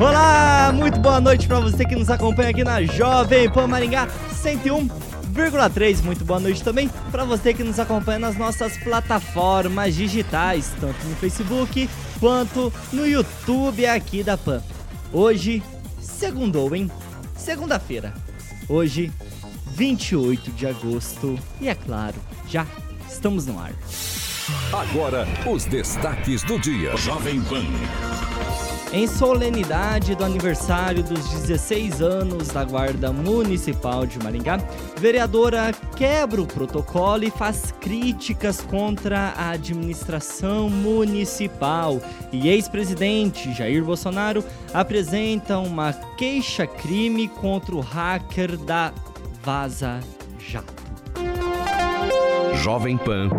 Olá, muito boa noite para você que nos acompanha aqui na Jovem Pan Maringá 101,3. Muito boa noite também para você que nos acompanha nas nossas plataformas digitais, tanto no Facebook quanto no YouTube aqui da Pan. Hoje, segundou, hein? Segunda-feira. Hoje, 28 de agosto. E é claro, já estamos no ar. Agora, os destaques do dia. Jovem Pan. Em solenidade do aniversário dos 16 anos da Guarda Municipal de Maringá, vereadora quebra o protocolo e faz críticas contra a administração municipal. E ex-presidente Jair Bolsonaro apresenta uma queixa-crime contra o hacker da Vaza Jato. Jovem Pan.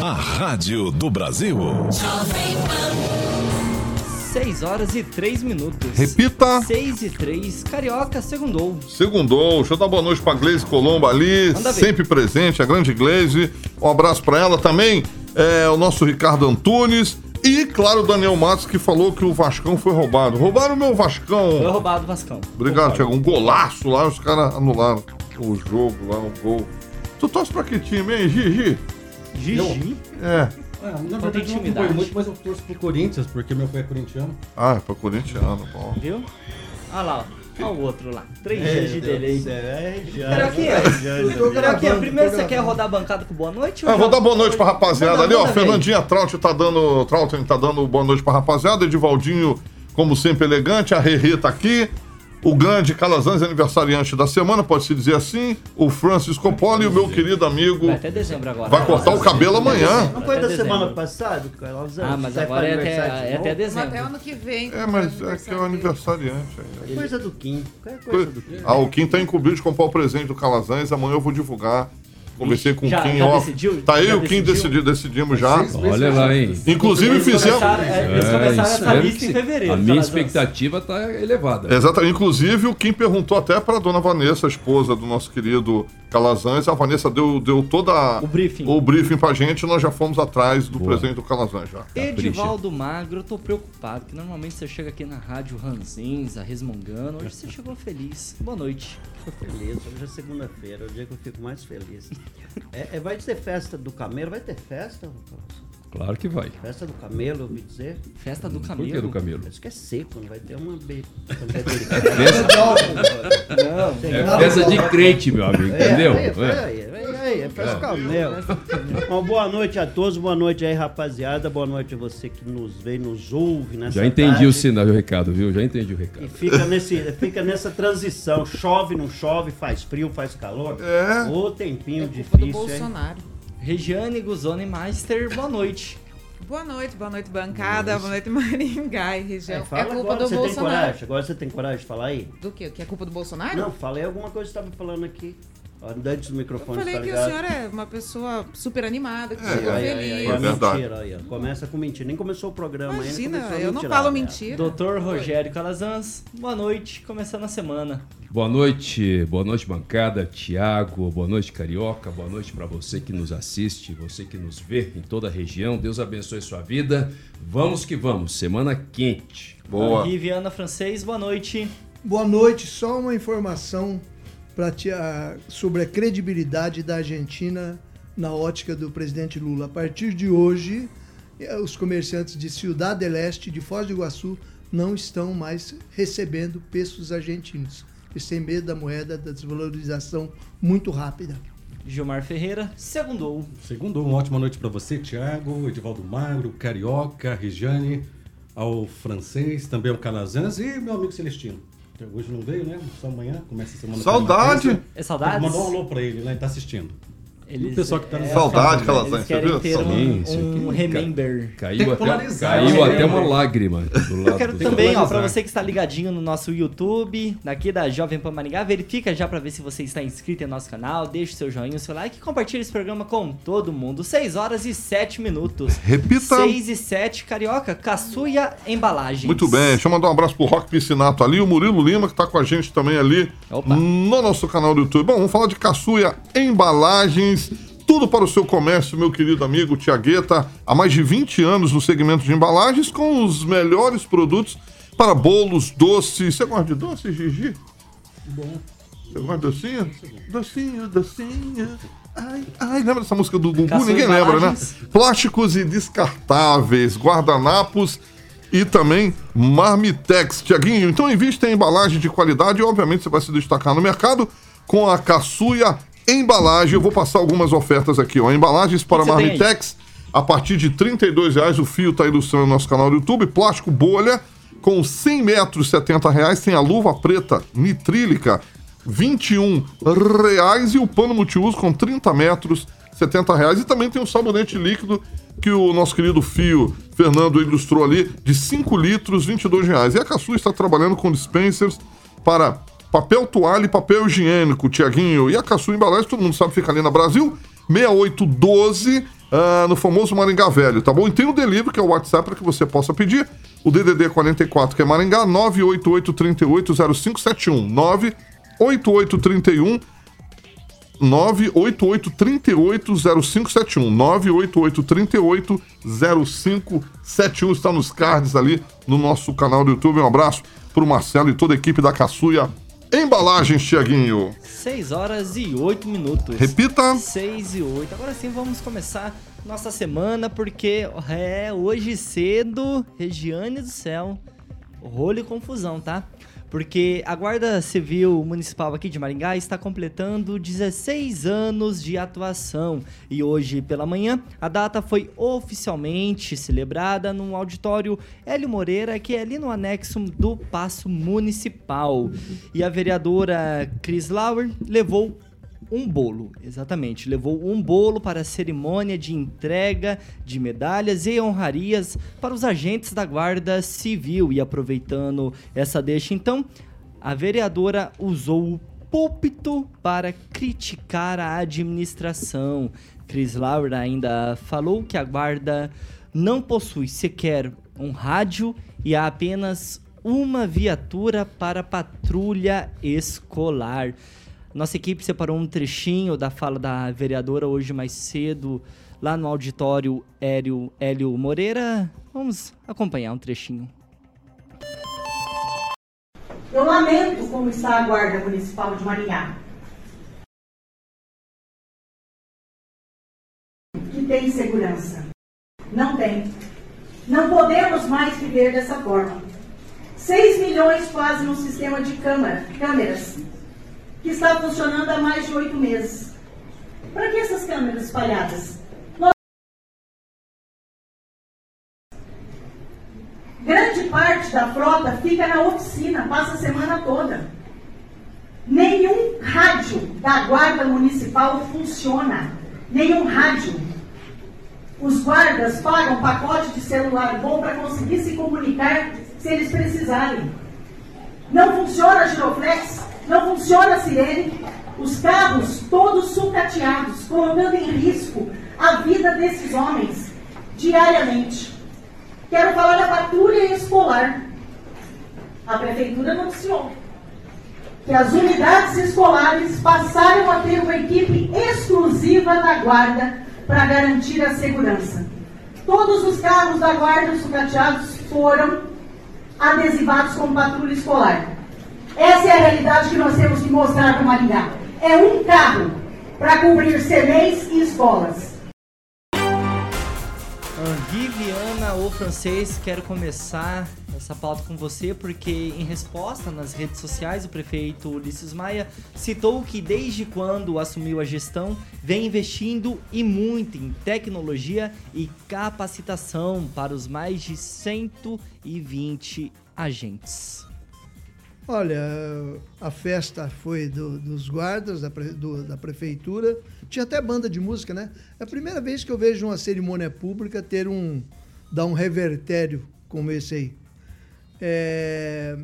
A Rádio do Brasil. Jovem Pan. 6 horas e 3 minutos. Repita. 6 e 3. Carioca, segundou. Segundou. Deixa eu dar boa noite pra Gleise Colombo ali, sempre presente, a grande Gleise. Um abraço pra ela também. É, o nosso Ricardo Antunes. E, claro, o Daniel Matos que falou que o Vascão foi roubado. Roubaram o meu Vascão. Foi roubado o Vascão. Obrigado, Tiago. Um golaço lá, os caras anularam o jogo lá, o gol. Tu torce pra que time, hein, Gigi? Gigi? É. É, na verdade, eu não muito, mas eu torço pro Corinthians, porque meu pai é corintiano. Ah, é pro corintiano, bom. Viu? Olha lá, ó. Olha o outro lá. Três é, dias de delay. É, Carioquinha, primeiro você quer rodar a bancada com boa noite? É, vou dar boa noite pra rapaziada ali, ó. Fernandinha Traut tá dando. Trautem tá dando boa noite pra rapaziada. Edivaldinho, como sempre, elegante. A Rerê tá aqui o grande Calazans aniversariante da semana, pode-se dizer assim, o Francis Coppola e o meu querido amigo. Vai até dezembro agora. Vai cortar o cabelo amanhã. Não foi da semana passada, Calazans? Ah, mas agora é até, é até dezembro. Até ano que vem. É, mas é que é o aniversariante. É coisa do Kim. É coisa do Kim. Ah, o Kim tá incumbido de comprar o presente do Calazans, amanhã eu vou divulgar Conversei com já, o Kim, já ó. Decidiu? Tá aí, o Kim decidiu, decidimos já. Olha lá, hein? Inclusive eles fizemos. Começaram, é, eles começaram essa lista em fevereiro. A minha expectativa tá elevada. Exatamente. Inclusive, o Kim perguntou até para dona Vanessa, a esposa do nosso querido Calazans. A Vanessa deu, deu toda o briefing. o briefing pra gente. Nós já fomos atrás do Boa. presente do Calazans já. Edivaldo Magro, eu tô preocupado, que normalmente você chega aqui na rádio ranzinza, resmungando. Hoje você chegou feliz. Boa noite. Tô feliz, hoje é segunda-feira, é o dia que eu fico mais feliz. É, é, vai ter festa do camelo? Vai ter festa, Claro que vai. Festa do camelo, eu ouvi dizer. Festa do camelo? Por que do camelo? Acho que é seco, não vai ter uma be... festa... é festa de crente, meu amigo, entendeu? É, é, é, é, festa do camelo. Bom, boa noite a todos, boa noite aí, rapaziada. Boa noite a você que nos vê, nos ouve nessa Já entendi tarde. o sinal, o recado, viu? Já entendi o recado. E fica, nesse, fica nessa transição. Chove, não chove, faz frio, faz calor. É. Ô tempinho é difícil, do Bolsonaro. Hein? Regiane Guzoni Master, boa noite. Boa noite, boa noite, bancada, boa noite, Maringá e região. É, é culpa agora, do você Bolsonaro. Tem coragem? Agora você tem coragem de falar aí? Do quê? Que é culpa do Bolsonaro? Não, falei alguma coisa que você estava falando aqui. Antes do microfone, Eu falei tá que o senhor é uma pessoa super animada, que é, chegou aí, feliz. Aí, aí, é mentira, aí, Começa com mentira. Nem começou o programa Imagina, ainda. eu não falo mentira. Doutor Rogério Calazans, boa noite, começando a semana. Boa noite, boa noite, bancada, Tiago, boa noite, Carioca, boa noite para você que nos assiste, você que nos vê em toda a região. Deus abençoe sua vida. Vamos que vamos, semana quente. Boa. Riviana Francês, boa noite. Boa noite, só uma informação para sobre a credibilidade da Argentina na ótica do presidente Lula. A partir de hoje, eh, os comerciantes de Ciudad del Este, de Foz do Iguaçu, não estão mais recebendo pesos argentinos. E sem medo da moeda, da desvalorização muito rápida. Gilmar Ferreira, segundou. Segundou, uma ótima noite para você, Tiago, Edivaldo Magro, Carioca, Regiane, ao francês, também ao Calazans e meu amigo Celestino. Hoje não veio, né? Só amanhã, começa a semana. Saudade! É saudades? Mandou um alô para ele, né? Ele tá assistindo. Eles, o pessoal que tá é, Saudade, Calazans, Eles querem viu? ter um, um remember. Caiu, até, caiu até uma lágrima do lado Eu quero do também, ó, pra você que está ligadinho no nosso YouTube, daqui da Jovem Pan Maringá, verifica já pra ver se você está inscrito em nosso canal, deixa o seu joinha, o seu like e compartilha esse programa com todo mundo. 6 horas e 7 minutos. Repita. 6 e 7, Carioca, Caçuia Embalagens. Muito bem, deixa eu mandar um abraço pro Rock Piscinato ali, o Murilo Lima, que tá com a gente também ali Opa. no nosso canal do YouTube. Bom, vamos falar de Caçuia Embalagens. Tudo para o seu comércio, meu querido amigo Tiagueta. Há mais de 20 anos no segmento de embalagens, com os melhores produtos para bolos, doces. Você gosta de doce, Gigi? Bom. Você gosta de docinho? Docinho, docinho. Ai, ai, lembra dessa música do Gugu? Caçuia Ninguém lembra, né? Plásticos e descartáveis, guardanapos e também marmitex. Tiaguinho, então invista em embalagem de qualidade e obviamente você vai se destacar no mercado com a Caçuia Embalagem. Eu vou passar algumas ofertas aqui, ó. Embalagens para marmitex a partir de 32 reais. O fio está ilustrando no nosso canal do YouTube. Plástico bolha com 100 metros, 70 reais. Tem a luva preta nitrílica, 21 reais. E o pano multiuso com 30 metros, 70 reais. E também tem o sabonete líquido que o nosso querido Fio Fernando ilustrou ali, de 5 litros, 22 reais. E a Caçu está trabalhando com dispensers para papel toalha e papel higiênico, Tiaguinho. E a Caçu Embalagem, todo mundo sabe, fica ali na Brasil, 6812, ah, no famoso Maringá Velho, tá bom? E tem o delivery, que é o WhatsApp, para que você possa pedir. O DDD 44, que é Maringá, 988380571. 98831 988380571. 988380571 está nos cards ali no nosso canal do YouTube. Um abraço pro Marcelo e toda a equipe da Caçuia Embalagens, Tiaguinho. 6 horas e 8 minutos. Repita. 6 e 8. Agora sim vamos começar nossa semana, porque é hoje cedo, Regiane do céu, rolo e confusão, tá? Porque a Guarda Civil Municipal aqui de Maringá está completando 16 anos de atuação e hoje pela manhã a data foi oficialmente celebrada no auditório Hélio Moreira, que é ali no anexo do Paço Municipal. E a vereadora Cris Lauer levou um bolo, exatamente. Levou um bolo para a cerimônia de entrega de medalhas e honrarias para os agentes da Guarda Civil. E aproveitando essa deixa, então, a vereadora usou o púlpito para criticar a administração. Cris Laura ainda falou que a Guarda não possui sequer um rádio e há apenas uma viatura para patrulha escolar. Nossa equipe separou um trechinho da fala da vereadora hoje mais cedo, lá no auditório Hélio, Hélio Moreira. Vamos acompanhar um trechinho. Eu lamento como está a Guarda Municipal de Maringá. Que tem segurança. Não tem. Não podemos mais viver dessa forma. 6 milhões quase no sistema de câmara, câmeras que está funcionando há mais de oito meses. Para que essas câmeras espalhadas? Grande parte da frota fica na oficina, passa a semana toda. Nenhum rádio da Guarda Municipal funciona. Nenhum rádio. Os guardas pagam pacote de celular bom para conseguir se comunicar se eles precisarem. Não funciona a giroflex, não funciona a sirene, os carros todos sucateados, colocando em risco a vida desses homens diariamente. Quero falar da patrulha escolar. A prefeitura noticiou que as unidades escolares passaram a ter uma equipe exclusiva da guarda para garantir a segurança. Todos os carros da guarda sucateados foram adesivados como patrulha escolar. Essa é a realidade que nós temos que mostrar para Maringá. É um carro para cobrir CNEs e escolas. Viviana ou francês, quero começar essa pauta com você porque, em resposta nas redes sociais, o prefeito Ulisses Maia citou que, desde quando assumiu a gestão, vem investindo e muito em tecnologia e capacitação para os mais de 120 agentes. Olha, a festa foi do, dos guardas da, do, da prefeitura. Tinha até banda de música, né? É a primeira vez que eu vejo uma cerimônia pública ter um. dar um revertério como esse aí. É,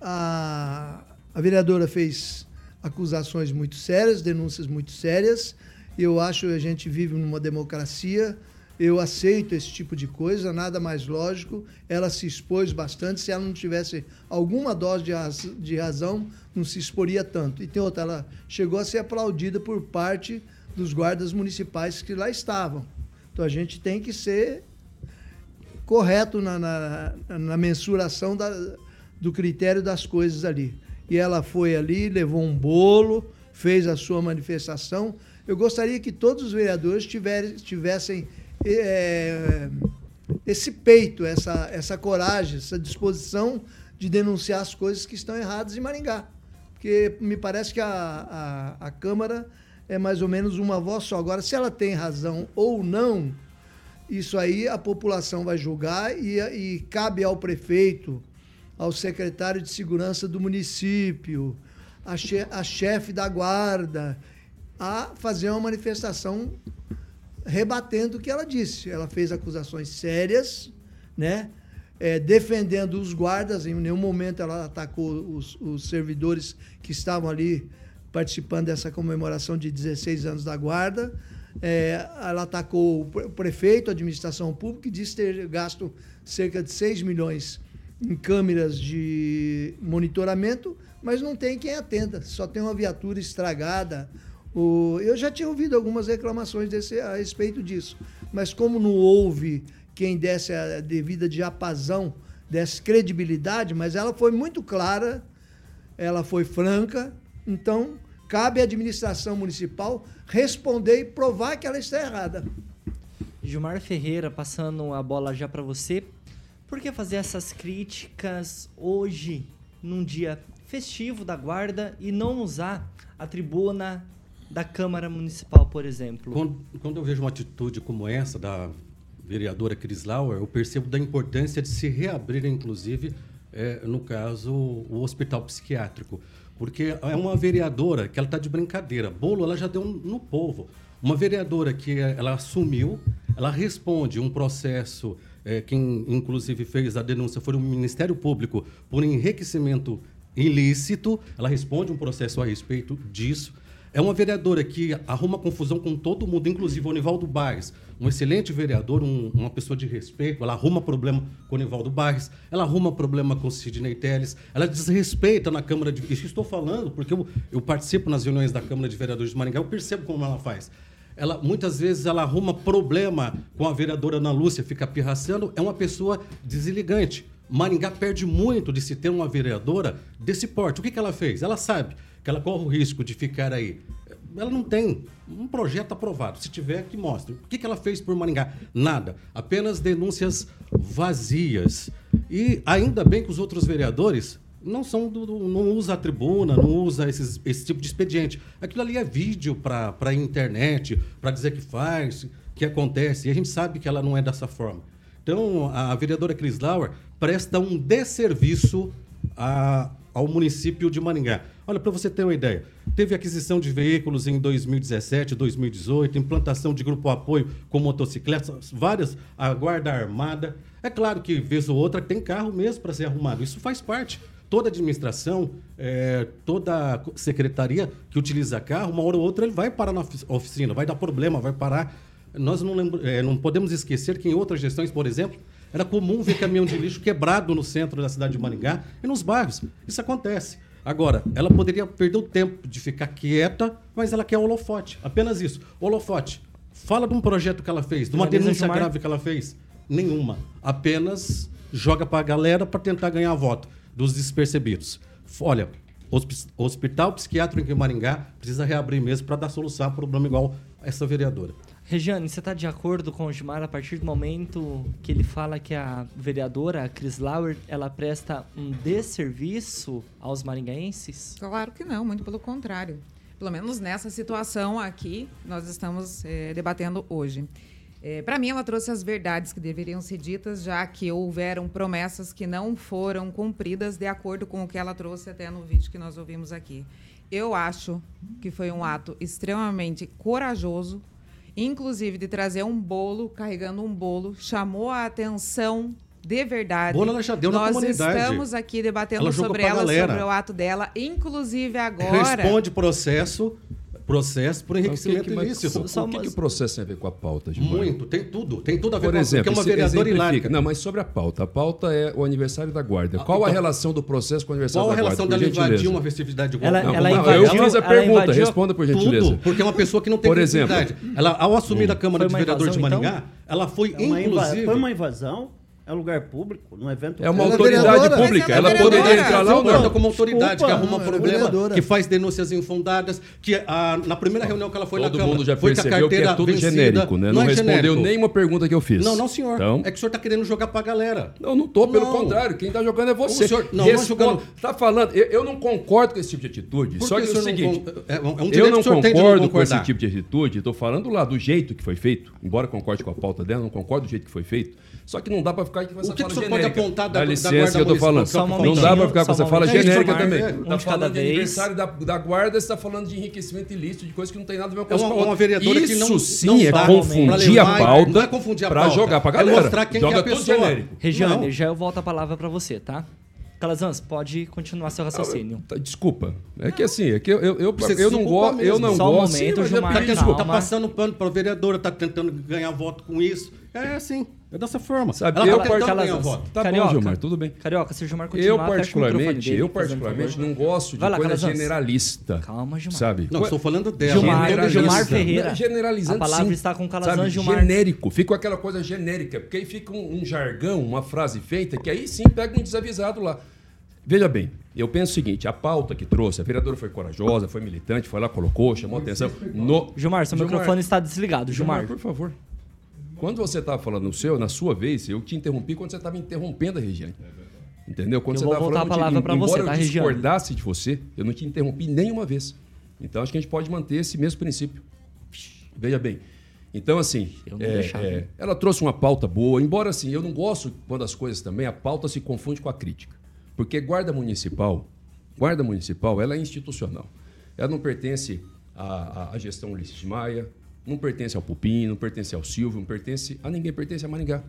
a, a vereadora fez acusações muito sérias, denúncias muito sérias. Eu acho que a gente vive numa democracia eu aceito esse tipo de coisa, nada mais lógico. Ela se expôs bastante. Se ela não tivesse alguma dose de, raz de razão, não se exporia tanto. E tem outra, ela chegou a ser aplaudida por parte dos guardas municipais que lá estavam. Então a gente tem que ser correto na, na, na mensuração da, do critério das coisas ali. E ela foi ali, levou um bolo, fez a sua manifestação. Eu gostaria que todos os vereadores tivessem é, esse peito, essa, essa coragem, essa disposição de denunciar as coisas que estão erradas em Maringá. Porque me parece que a, a, a Câmara é mais ou menos uma voz só. Agora, se ela tem razão ou não, isso aí a população vai julgar e, e cabe ao prefeito, ao secretário de segurança do município, a, che, a chefe da guarda, a fazer uma manifestação rebatendo o que ela disse. Ela fez acusações sérias, né? É, defendendo os guardas, em nenhum momento ela atacou os, os, servidores que estavam ali participando dessa comemoração de 16 anos da guarda. É, ela atacou o prefeito, a administração pública, e disse ter gasto cerca de 6 milhões em câmeras de monitoramento, mas não tem quem atenda, só tem uma viatura estragada, o, eu já tinha ouvido algumas reclamações desse, a respeito disso, mas como não houve quem desse a devida diapasão, desse credibilidade, mas ela foi muito clara, ela foi franca, então cabe à administração municipal responder e provar que ela está errada. Gilmar Ferreira, passando a bola já para você, por que fazer essas críticas hoje, num dia festivo da guarda, e não usar a tribuna da Câmara Municipal, por exemplo? Quando, quando eu vejo uma atitude como essa da vereadora Cris Lauer, eu percebo da importância de se reabrir, inclusive, é, no caso, o hospital psiquiátrico. Porque é uma vereadora que ela está de brincadeira. Bolo ela já deu no povo. Uma vereadora que ela assumiu, ela responde um processo, é, quem inclusive fez a denúncia foi o Ministério Público por enriquecimento ilícito, ela responde um processo a respeito disso. É uma vereadora que arruma confusão com todo mundo, inclusive o Nivaldo Barres. Um excelente vereador, um, uma pessoa de respeito. Ela arruma problema com o Nivaldo Barres, ela arruma problema com o Sidney Telles, ela desrespeita na Câmara de... Isso estou falando porque eu, eu participo nas reuniões da Câmara de Vereadores de Maringá, eu percebo como ela faz. Ela, muitas vezes ela arruma problema com a vereadora Ana Lúcia, fica pirraçando, é uma pessoa desligante. Maringá perde muito de se ter uma vereadora desse porte. O que, que ela fez? Ela sabe que ela corre o risco de ficar aí. Ela não tem um projeto aprovado. Se tiver, que mostre. O que, que ela fez por Maringá? Nada. Apenas denúncias vazias. E ainda bem que os outros vereadores não são do, não usa a tribuna, não usa esses, esse tipo de expediente. Aquilo ali é vídeo para a internet, para dizer que faz, que acontece. E a gente sabe que ela não é dessa forma. Então, a vereadora Cris Lauer presta um desserviço a, ao município de Maringá. Olha, para você ter uma ideia, teve aquisição de veículos em 2017, 2018, implantação de grupo apoio com motocicletas, várias, a guarda armada. É claro que, vez ou outra, tem carro mesmo para ser arrumado. Isso faz parte. Toda administração, é, toda secretaria que utiliza carro, uma hora ou outra ele vai parar na oficina, vai dar problema, vai parar. Nós não, é, não podemos esquecer que em outras gestões, por exemplo, era comum ver caminhão de lixo quebrado no centro da cidade de Maringá e nos bairros. Isso acontece. Agora, ela poderia perder o tempo de ficar quieta, mas ela quer holofote. Apenas isso. Holofote. Fala de um projeto que ela fez, de uma denúncia grave que ela fez. Nenhuma. Apenas joga para a galera para tentar ganhar voto dos despercebidos. Olha, O Hospital Psiquiátrico em Maringá precisa reabrir mesmo para dar solução a problema igual essa vereadora. Regiane, você está de acordo com o Gilmar a partir do momento que ele fala que a vereadora, a Cris Lauer, ela presta um desserviço aos maringaenses? Claro que não, muito pelo contrário. Pelo menos nessa situação aqui, nós estamos é, debatendo hoje. É, Para mim, ela trouxe as verdades que deveriam ser ditas, já que houveram promessas que não foram cumpridas, de acordo com o que ela trouxe até no vídeo que nós ouvimos aqui. Eu acho que foi um ato extremamente corajoso, inclusive de trazer um bolo, carregando um bolo, chamou a atenção de verdade. Bolo ela já deu na Nós comunidade. estamos aqui debatendo Ela sobre ela, sobre o ato dela, inclusive agora. Responde processo, processo por Então, que enriquecimento que- mas ilícito. o- o que, que o processo tem a ver com a pauta, Gilmar? Muito, tem tudo. Tem tudo a ver Por com exemplo, porque é uma vereadora hilárica. Não, mas sobre a pauta. A pauta é o aniversário da guarda. Qual a então- relação do processo com o aniversário Qual a da guarda? relação por dela gentileza? invadir uma festividade igual? Ela- Não, ela não, invadiu- eu fiz a ela pergunta, invadiu responda por gentileza. Tudo, porque é uma pessoa que não tem Por exemplo. Ela, ao assumir da Câmara Foi de Vereadores de invasão, Maringá, ela foi, É inclusive... Foi uma invasão, é lugar público, num evento É uma Ela é autoridade vereadora. pública. Ela Ela é poderia entrar lá ou não? como autoridade Desculpa, que arruma não, é problema, que faz denúncias infundadas, que ah, na primeira reunião que ela foi Todo na Câmara, mundo já a percebeu que é carteira tudo vencida. genérico, né? Não, é respondeu genérico. nenhuma pergunta que eu fiz. Não, não, senhor. Então, É que o senhor está querendo jogar pra galera. Não, não tô, pelo Não. contrário. Quem tá jogando é você. O senhor- não, não é Responda- jogando. Tá falando, eu, eu não concordo com esse tipo de atitude. Por só que que, o é não seguinte, é- é um eu que não não concordo com esse tipo de atitude. Tô falando lá do jeito que foi feito, embora concorde com a pauta dela, não concordo do jeito que foi feito. Só que não dá pra ficar com essa O que fala que o senhor pode genérica. apontar da- Dá da licença, Guarda eu tô falando. Só um não dá pra momentinho, ficar com essa fala genérica também. é, Tá de cada falando de vez. aniversário da, da guarda, você tá falando de enriquecimento ilícito, de coisa que não tem nada a ver com É uma, a outra. uma vereadora Isso que não sim não é confundir pra a levar- pauta não é confundir a pra jogar pra é galera. mostrar quem Joga que é a pessoa. genérico. Regiane, Não. já eu volto a palavra para você, tá? Calazans, pode continuar seu raciocínio. Tá, Desculpa. É que assim, é que eu, eu, eu, eu não gosto. Eu não Só um gosto. momento, mas é Gilmar, Tá, tá passando pano pra vereadora, tá tentando ganhar voto com isso. É assim, é dessa forma. Sabe, Ela eu tá tentando par- ganhar Calazans, voto. Tá Carioca. bom, Gilmar, tudo bem. Carioca, se o Gilmar continuar, Eu particularmente, dele, eu particularmente não gosto de lá, coisa Calazans. generalista. Calma, Gilmar. Sabe? Não, estou falando dela. Gilmar. Gilmar Ferreira. Generalizando A palavra sim. está com Calazans, Sabe, Gilmar. Genérico. Fica aquela coisa genérica. Porque aí fica um, um jargão, uma frase feita, que aí sim pega um desavisado lá. Veja bem, eu penso o seguinte: a pauta que trouxe, a vereadora foi corajosa, foi militante, foi lá, colocou, chamou atenção. No... Gilmar, seu microfone está desligado, Gilmar. por favor. Quando você estava falando no seu, na sua vez, eu te interrompi quando você estava interrompendo a Regiane. Entendeu? Quando Eu você estava falando, a palavra eu embora você, eu tá, Regiane? discordasse de você, eu não te interrompi nenhuma vez. Então acho que a gente pode manter esse mesmo princípio. Veja bem. Então, assim, Eu não é, é, ela trouxe uma pauta boa, embora assim, eu não gosto quando as coisas também, a pauta se confunde com a crítica. Porque guarda municipal, guarda municipal, ela é institucional. Ela não pertence à, à- gestão Ulisses de Maia, não pertence ao Pupim, não pertence ao Silvio, não pertence a ninguém, pertence a Maringá.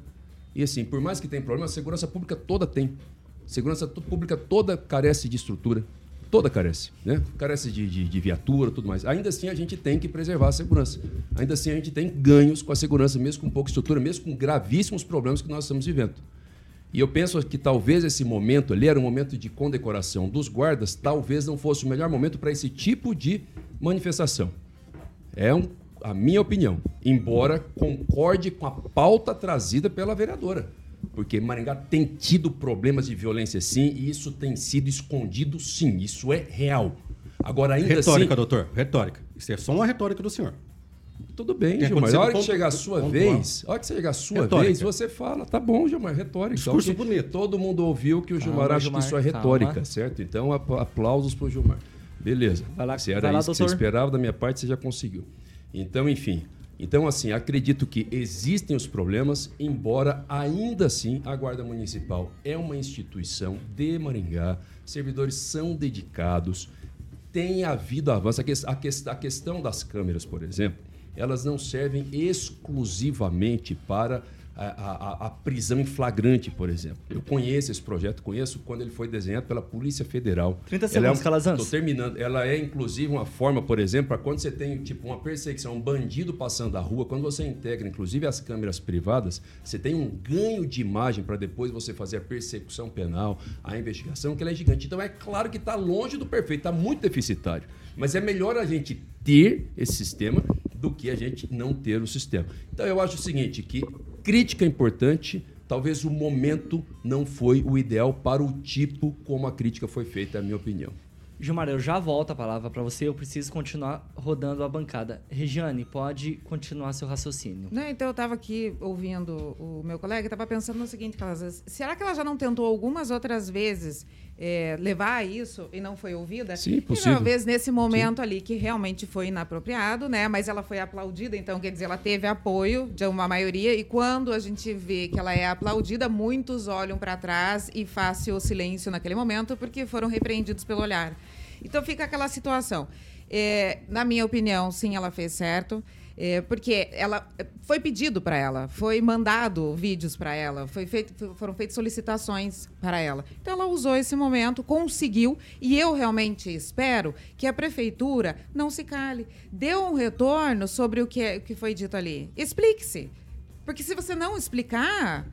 E assim, por mais que tenha problema, a segurança pública toda tem. Segurança pública toda carece de estrutura. Toda carece, né? Carece de, de, de viatura, tudo mais. Ainda assim, a gente tem que preservar a segurança. Ainda assim, a gente tem ganhos com a segurança, mesmo com pouca estrutura, mesmo com gravíssimos problemas que nós estamos vivendo. E eu penso que talvez esse momento ali era um momento de condecoração dos guardas, talvez não fosse o melhor momento para esse tipo de manifestação. É um- a minha opinião, embora concorde com a pauta trazida pela vereadora. Porque Maringá tem tido problemas de violência sim, e isso tem sido escondido sim, isso é real. Agora, ainda Retórica, assim. doutor, retórica. Isso é só uma retórica do senhor. Tudo bem, Tem Gilmar. A hora que ponto- chegar a sua vez, a hora que chegar a sua Retórica. vez, você fala, tá bom, Gilmar, retórica. Discurso Ok. bonito. Todo mundo ouviu que o Calma, Gilmar acha Gilmar, que isso é calma. retórica, certo? Então, ap- aplausos pro Gilmar. Beleza. Vai lá- Se era vai lá, isso que você doutor. esperava da minha parte, você já conseguiu. Então, enfim. Então, assim, acredito que existem os problemas, embora ainda assim a Guarda Municipal é uma instituição de Maringá, servidores são dedicados, tem havido avanço. A, ques- a ques- a questão das câmeras, por exemplo, elas não servem exclusivamente para a, a- a prisão em flagrante, por exemplo. Eu conheço esse projeto, conheço quando ele foi desenhado pela Polícia Federal. 30 Ela é segundos, Calazans. Tô terminando. Ela é, inclusive, uma forma, por exemplo, para quando você tem tipo uma perseguição, um bandido passando a rua, quando você integra, inclusive, as câmeras privadas, você tem um ganho de imagem para depois você fazer a persecução penal, a investigação, que ela é gigante. Então, é claro que está longe do perfeito, está muito deficitário. Mas é melhor a gente ter esse sistema do que a gente não ter o sistema. Então, eu acho o seguinte, que crítica é importante, talvez o momento não foi o ideal para o tipo como a crítica foi feita, é a minha opinião. Gilmar, eu já volto a palavra para você, eu preciso continuar rodando a bancada. Regiane, pode continuar seu raciocínio. Não, então eu estava aqui ouvindo o meu colega, estava pensando no seguinte, será que ela já não tentou algumas outras vezes é, levar a isso e não foi ouvida. Sim, possível. E talvez nesse momento Sim. ali que realmente foi inapropriado, né? Mas ela foi aplaudida, então quer dizer, ela teve apoio de uma maioria e quando a gente vê que ela é aplaudida, muitos olham para trás e fazem o silêncio naquele momento porque foram repreendidos pelo olhar. Então fica aquela situação. É, na minha opinião, sim, ela fez certo. É, porque ela foi pedido para ela, foi mandado vídeos para ela, foi feito, foram feitas solicitações para ela. Então ela usou esse momento, conseguiu, e eu realmente espero que a prefeitura não se cale, dê um retorno sobre o que, é, o que foi dito ali. Explique-se. Porque se você não explicar,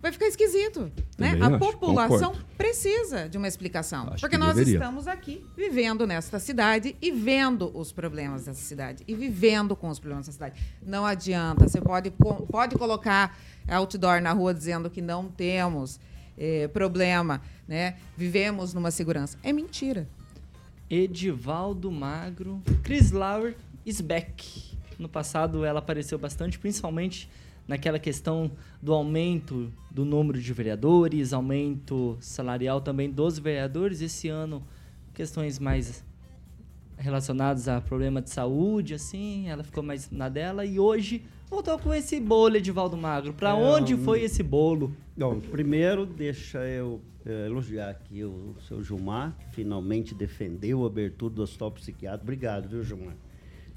vai ficar esquisito. né? A acho, população concordo. precisa de uma explicação. Acho porque nós deveria. estamos aqui vivendo nesta cidade e vendo os problemas dessa cidade. E vivendo com os problemas dessa cidade. Não adianta. Você pode, pode colocar outdoor na rua dizendo que não temos eh, problema, né? vivemos numa segurança. É mentira. Edivaldo Magro. Chris Lauer is back. No passado ela apareceu bastante, principalmente naquela questão do aumento do número de vereadores, aumento salarial também dos vereadores. Esse ano, questões mais relacionadas a problema de saúde, assim, ela ficou mais na dela. E hoje voltou com esse bolo, Edivaldo Magro. Para é, onde foi esse bolo? Bom, primeiro, deixa eu é, elogiar aqui o seu Gilmar, que finalmente defendeu a abertura do hospital psiquiátrico. Obrigado, viu, Gilmar?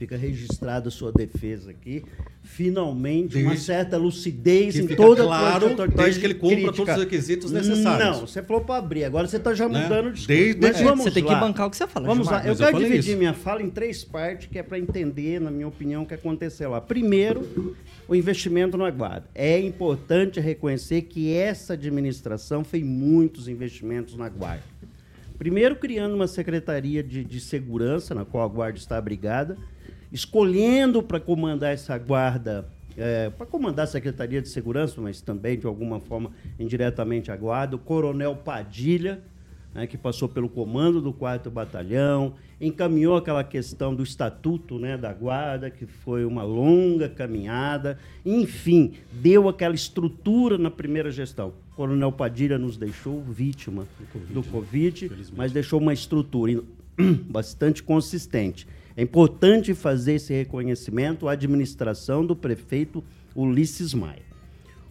Fica registrada a sua defesa aqui. Finalmente, desde uma certa lucidez em toda claro, a desde que ele cumpra crítica. todos os requisitos necessários. Não, você falou para abrir, agora você está já né? mudando né? de desde, desde vamos Você tem que bancar o que você fala. Vamos lá, eu quero eu dividir isso. minha fala em três partes, que é para entender, na minha opinião, o que aconteceu lá. Primeiro, o investimento no Aguarda. É importante reconhecer que essa administração fez muitos investimentos na Guarda. Primeiro, criando uma secretaria de, de segurança, na qual a Guarda está abrigada, escolhendo para comandar essa guarda, é, para comandar a Secretaria de Segurança, mas também, de alguma forma, indiretamente a guarda, o Coronel Padilha, né, que passou pelo comando do 4 Batalhão, encaminhou aquela questão do estatuto né, da guarda, que foi uma longa caminhada, enfim, deu aquela estrutura na primeira gestão. O Coronel Padilha nos deixou vítima COVID, do Covid, né? mas deixou uma estrutura bastante consistente. É importante fazer esse reconhecimento à administração do prefeito Ulisses Maia.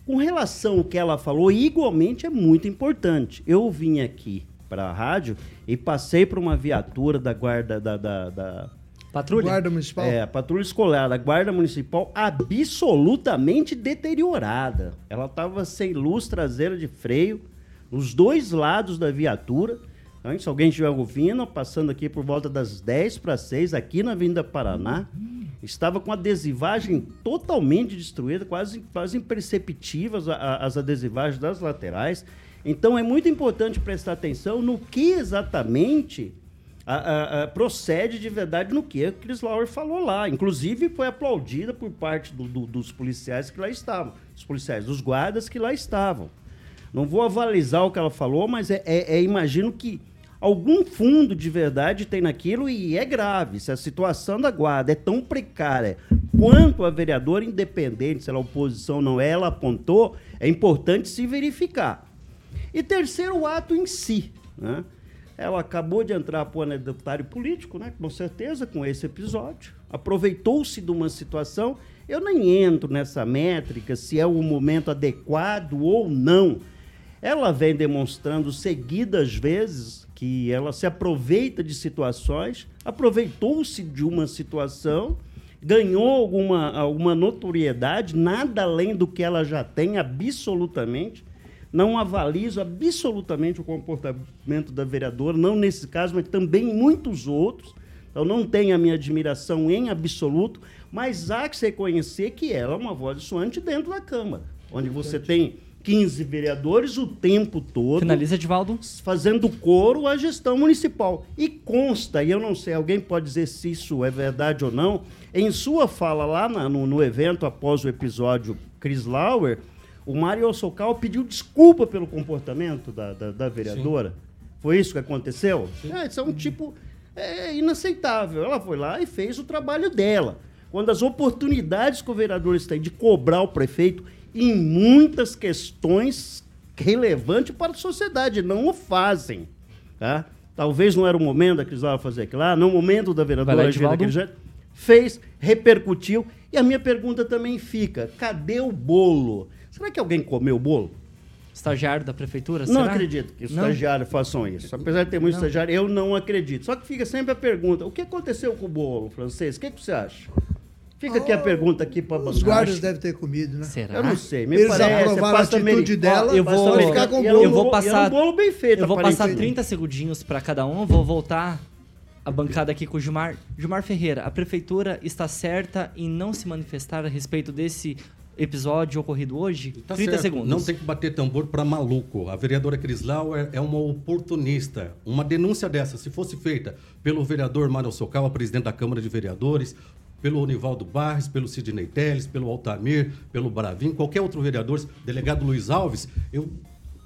Com relação ao que ela falou, igualmente é muito importante. Eu vim aqui para a rádio e passei por uma viatura da guarda da, da, da Patrulha? Guarda Municipal? É, a patrulha escolar, a Guarda Municipal absolutamente deteriorada. Ela estava sem luz traseira de freio, nos dois lados da viatura. Se alguém estiver ouvindo, passando aqui por volta das 10 para 6, aqui na Vinda Paraná, estava com adesivagem totalmente destruída, quase, quase imperceptíveis as adesivagens das laterais. Então é muito importante prestar atenção no que exatamente a, a, a, procede de verdade no que a Chris Lauer falou lá. Inclusive foi aplaudida por parte do, do, dos policiais que lá estavam, os policiais, dos guardas que lá estavam. Não vou avalizar o que ela falou, mas é, é, é imagino que algum fundo de verdade tem naquilo e é grave. Se a situação da guarda é tão precária quanto a vereadora independente, se ela oposição não é, ela apontou, é importante se verificar. E terceiro, o ato em si. Né? Ela acabou de entrar para o anedotário político, né? com certeza, com esse episódio. Aproveitou-se de uma situação. Eu nem entro nessa métrica se é o momento adequado ou não. Ela vem demonstrando seguidas vezes que ela se aproveita de situações, aproveitou-se de uma situação, ganhou alguma, alguma notoriedade, nada além do que ela já tem, absolutamente. Não avalizo absolutamente o comportamento da vereadora, não nesse caso, mas também em muitos outros. Então, não tenho a minha admiração em absoluto, mas há que se reconhecer que ela é uma voz dissonante dentro da Câmara, onde você tem 15 vereadores o tempo todo. Finaliza, Edivaldo. Fazendo coro à gestão municipal. E consta, e eu não sei, alguém pode dizer se isso é verdade ou não, em sua fala lá na, no, no, evento após o episódio Chris Lauer, o Mário Socal pediu desculpa pelo comportamento da, da, da vereadora. Sim. Foi isso que aconteceu? É, isso é um tipo é, inaceitável. Ela foi lá e fez o trabalho dela. Quando as oportunidades que o vereador têm de cobrar o prefeito em muitas questões relevantes para a sociedade, não o fazem. Tá? Talvez não era o momento da Crisala fazer aquilo lá, no momento da vereadora Angela fez, repercutiu. E a minha pergunta também fica: cadê o bolo? Será que alguém comeu o bolo? Estagiário da prefeitura? Não será? acredito que estagiários façam isso. Apesar de ter muito estagiário, eu não acredito. Só que fica sempre a pergunta: o que aconteceu com o bolo francês? O que, que você acha? Fica aqui a pergunta aqui para Os guardas devem ter comido, né? Será? Eu não sei. Me Eles parece, aprovaram a atitude dela, eu vou ficar com o bolo. Eu vou passar, um bolo bem feito. Eu vou passar 30 segundinhos para cada um. Vou voltar a bancada aqui com o Gilmar. Gilmar Ferreira, a prefeitura está certa em não se manifestar a respeito desse episódio ocorrido hoje? Tá 30 certo. segundos. Não tem que bater tambor para maluco. A vereadora Cris Lauer é uma oportunista. Uma denúncia dessa, se fosse feita pelo vereador Mário Socal, presidente da Câmara de Vereadores, pelo Onivaldo Barres, pelo Sidney Teles, pelo Altamir, pelo Bravin, qualquer outro vereador, delegado Luiz Alves, eu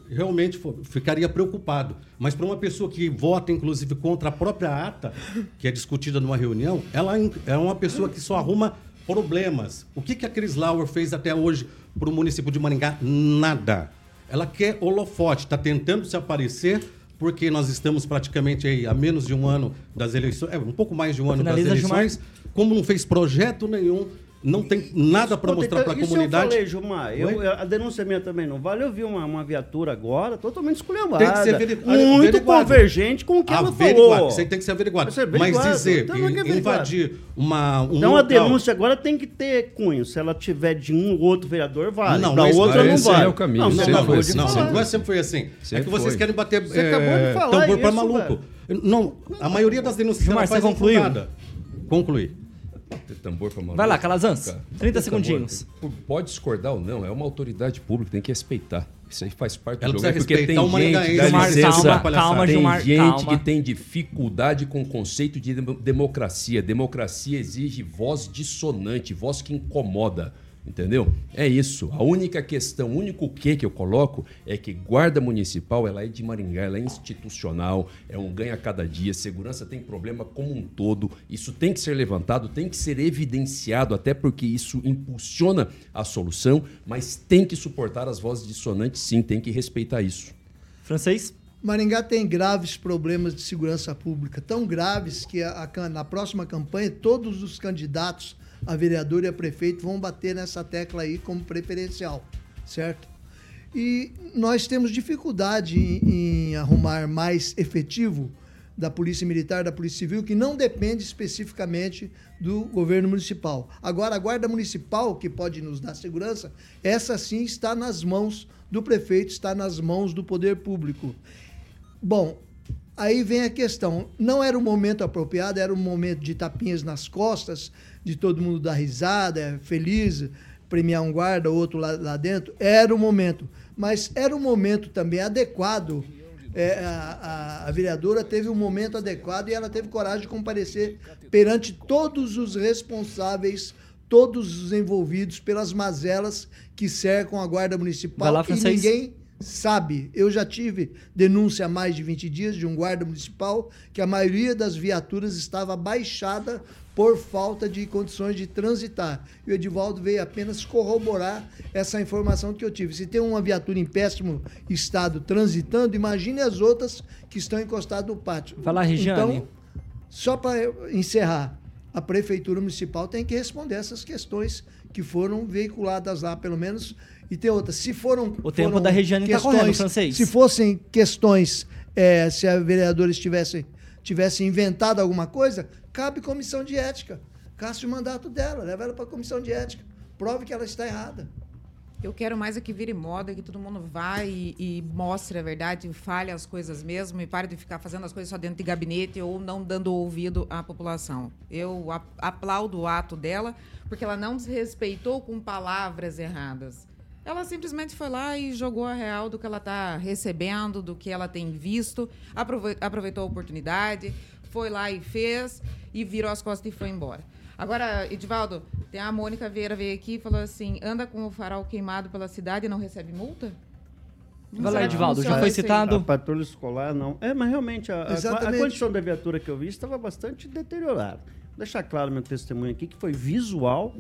realmente ficaria preocupado. Mas para uma pessoa que vota, inclusive, contra a própria ata, que é discutida numa reunião, ela é uma pessoa que só arruma problemas. O que, que a Cris Lauer fez até hoje para o município de Maringá? Nada. Ela quer holofote, está tentando se aparecer porque nós estamos praticamente aí a menos de um ano das eleições, é, um pouco mais de um ano Finaliza das eleições. Gilmar como não fez projeto nenhum, não tem nada para mostrar para a comunidade. Eu falei, Gilmar, eu, a denúncia minha também não vale. Eu vi uma, uma viatura agora totalmente esculhambada. Tem que ser averiguado. Muito convergente com o que averiguado. ela falou. Isso aí tem que ser averiguado. Ser averiguado. Mas dizer então, que invadir uma, um Então local... a denúncia agora tem que ter cunho. Se ela tiver de um ou outro vereador, vale. Não, da outra não vale. é o caminho. Não, não, não, não, assim. não, não é sempre foi assim. Sempre é que vocês foi. querem bater Você é, acabou de falar tambor para maluco. Não, a maioria das denúncias Gilmar, você concluiu? Concluí tambor pra Vai lá, Calazans. 30 segundinhos. pode discordar ou não, é uma autoridade pública, tem que respeitar. Isso aí faz parte do Ela jogo. É porque tem gente, Gilmar, licença, calma, calma, tem Gilmar, gente calma. que tem dificuldade com o conceito de democracia. Democracia exige voz dissonante, voz que incomoda. Entendeu? É isso. A única questão, o único que que eu coloco é que guarda municipal, ela é de Maringá, ela é institucional, é um ganha a cada dia, segurança tem problema como um todo. Isso tem que ser levantado, tem que ser evidenciado, até porque isso impulsiona a solução, mas tem que suportar as vozes dissonantes, sim, tem que respeitar isso. Francês? Maringá tem graves problemas de segurança pública, tão graves que a, a, na próxima campanha todos os candidatos a vereador e a prefeito vão bater nessa tecla aí como preferencial, certo? E nós temos dificuldade em, em arrumar mais efetivo da Polícia Militar, da Polícia Civil, que não depende especificamente do governo municipal. Agora, a Guarda Municipal, que pode nos dar segurança, essa sim está nas mãos do prefeito, está nas mãos do poder público. Bom, aí vem a questão: não era o momento apropriado, era um momento de tapinhas nas costas, de todo mundo dar risada, feliz, premiar um guarda, outro lá, lá dentro, era o momento. Mas era um momento também adequado. É, a, a, a, vereadora teve um momento adequado e ela teve coragem de comparecer perante todos os responsáveis, todos os envolvidos pelas mazelas que cercam a Guarda Municipal lá, e ninguém sabe. Eu já tive denúncia há mais de 20 dias de um guarda municipal que a maioria das viaturas estava baixada por falta de condições de transitar. E o Edivaldo veio apenas corroborar essa informação que eu tive. Se tem uma viatura em péssimo estado transitando, imagine as outras que estão encostadas no pátio. Fala, Regiane. Então, só para encerrar, a Prefeitura Municipal tem que responder essas questões que foram veiculadas lá, pelo menos. E tem outras. Se foram. O tempo da Regiane está correndo, francês. Se fossem questões, é, se a vereadora estivesse tivesse inventado alguma coisa, cabe comissão de ética. Caça o mandato dela, leva ela para a comissão de ética. Prove que ela está errada. Eu quero mais é que vire moda, que todo mundo vá e, e mostre a verdade, fale as coisas mesmo e pare de ficar fazendo as coisas só dentro de gabinete ou não dando ouvido à população. Eu aplaudo o ato dela, porque ela não desrespeitou com palavras erradas. Ela simplesmente foi lá e jogou a real do que ela está recebendo, do que ela tem visto, aproveitou a oportunidade, foi lá e fez, e virou as costas e foi embora. Agora, Edivaldo, tem a Mônica Vieira veio aqui e falou assim: anda com o farol queimado pela cidade e não recebe multa? Vai lá, Edivaldo, já foi aí? citado? A patrulha escolar, não. É, mas realmente a, a, a condição da viatura que eu vi estava bastante deteriorada. Vou deixar claro meu testemunho aqui, que foi visual.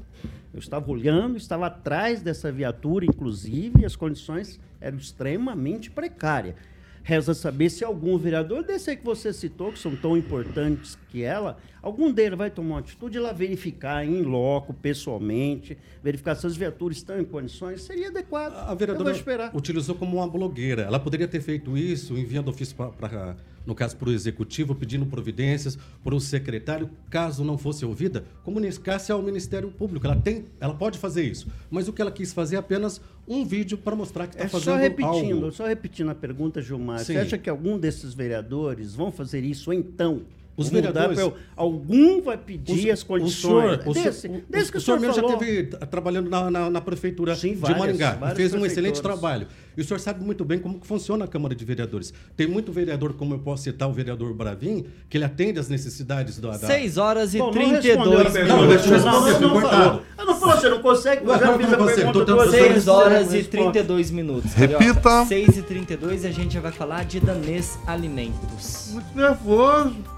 Eu estava olhando, estava atrás dessa viatura, inclusive, e as condições eram extremamente precárias. Reza saber se algum vereador desse aí que você citou, que são tão importantes que ela, algum deles vai tomar uma atitude de lá verificar em loco, pessoalmente, verificar se as viaturas estão em condições, seria adequado. A Eu vou vereadora esperar. utilizou como uma blogueira. Ela poderia ter feito isso, enviando ofício para, no caso, para o executivo, pedindo providências, para o secretário, caso não fosse ouvida, comunicasse ao Ministério Público. Ela tem, ela pode fazer isso. Mas o que ela quis fazer é apenas um vídeo para mostrar que está É fazendo só repetindo, algo. só repetindo a pergunta, Gilmar. Você Sim. acha que algum desses vereadores vão fazer isso então? Os mudar vereadores- pra algum vai pedir as condições. O senhor, o Desse- o- desse que o senhor mesmo já esteve tra- trabalhando na, na- na prefeitura Sim, de várias, Maringá e várias fez um excelente trabalho. E o senhor sabe muito bem como que funciona a Câmara de Vereadores. Tem muito vereador, como eu posso citar o vereador Bravin, que ele atende às necessidades da... da... 6 horas e Bom, não 32 respondeu a pergunta. Não, deixa eu responder, Não, não, foi não cortado. Eu não falou, você não consegue, eu já fiz a você, pergunta duas Seis vezes, 6 você horas e responde. 32 minutos. Repita. 6 e 32 e a gente já vai falar de Danês Alimentos. Muito nervoso.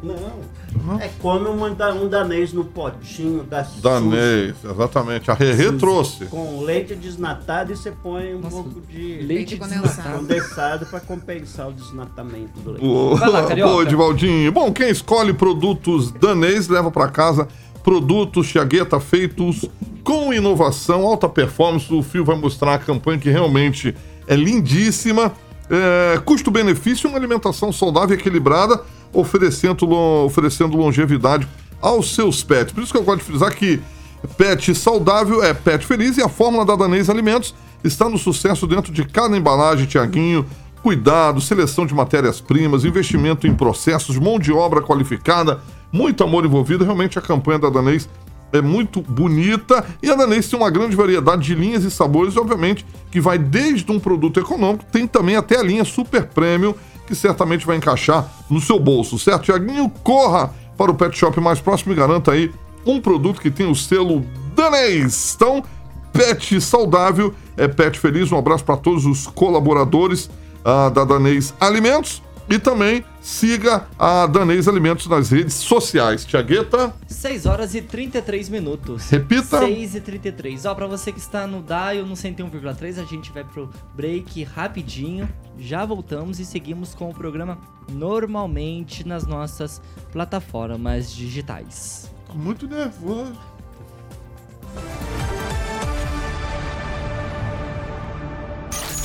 Não, é come um, da- um danês no potinho da Suzy, Danês, exatamente. A Rerê trouxe. com leite desnatado e você põe um pouco de leite condensado. condensado para compensar o desnatamento do leite. O... Vai lá, Carioca. Boa, Edivaldinho. Bom, quem escolhe produtos danês leva para casa produtos Chiagueta feitos com inovação, alta performance. O Fio vai mostrar a campanha que realmente é lindíssima. É, Custo-benefício, uma alimentação saudável e equilibrada, oferecendo, oferecendo longevidade aos seus pets. Por isso que eu gosto de frisar que pet saudável é pet feliz e a fórmula da Danês Alimentos está no sucesso dentro de cada embalagem, Tiaguinho. Cuidado, seleção de matérias-primas, investimento em processos, mão de obra qualificada, muito amor envolvido. Realmente a campanha da Danês é muito bonita e a Danês tem uma grande variedade de linhas e sabores, obviamente, que vai desde um produto econômico, tem também até a linha Super Premium, que certamente vai encaixar no seu bolso, certo? Tiaguinho, corra para o pet shop mais próximo e garanta aí um produto que tem o selo Danês. Então, Pet Saudável é Pet Feliz. Um abraço para todos os colaboradores ah, da Danês Alimentos. E também siga a Danês Alimentos nas redes sociais. Tiagueta, 6 horas e 33 minutos. Repita. 6 e 33. Ó, pra você que está no Dial no 101,3, a gente vai pro break rapidinho. Já voltamos e seguimos com o programa normalmente nas nossas plataformas digitais. muito nervoso.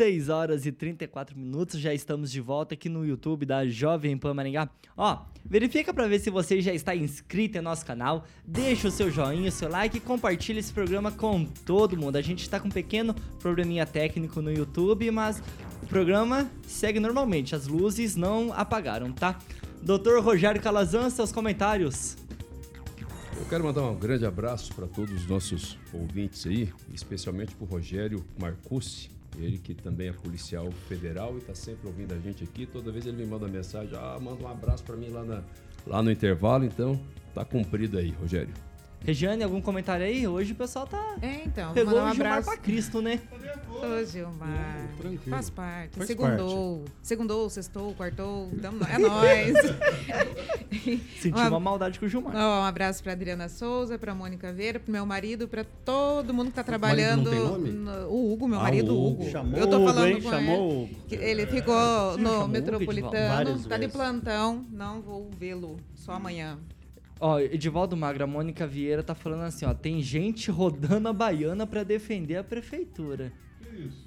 6 horas e 34 minutos, já estamos de volta aqui no YouTube da Jovem Pan Maringá. Ó, verifica para ver se você já está inscrito em nosso canal, deixa o seu joinha, o seu like e compartilha esse programa com todo mundo. A gente está com um pequeno probleminha técnico no YouTube, mas o programa segue normalmente, as luzes não apagaram, tá? Doutor Rogério Calazan, seus comentários. Eu quero mandar um grande abraço para todos os nossos ouvintes aí, especialmente para o Rogério Marcucci, ele que também é policial federal e está sempre ouvindo a gente aqui. Toda vez ele me manda mensagem, ah, manda um abraço para mim lá, na, lá no intervalo, então tá cumprido aí, Rogério. Regiane, algum comentário aí? Hoje o pessoal tá. É, então, Pegou um o Gilmar abraço. pra Cristo, né? Ô, Gilmar. tranquilo. Faz parte. Faz Segundou. Segundou, sextou, quartou. Tamo... É nóis. Senti Uma- uma maldade com o Gilmar. Ó, um abraço pra Adriana Souza, pra Mônica Veira, pro meu marido, pra todo mundo que tá trabalhando. marido não tem nome? no- o Hugo, meu Ah, marido o Hugo. Hugo. Chamou Eu tô o Hugo, falando hein? com Chamou ele. o Ele ficou o no metropolitano, tá de plantão, não vou vê-lo só amanhã. Ó, Edivaldo Magra, a Mônica Vieira tá falando assim, ó, tem gente rodando a baiana pra defender a prefeitura.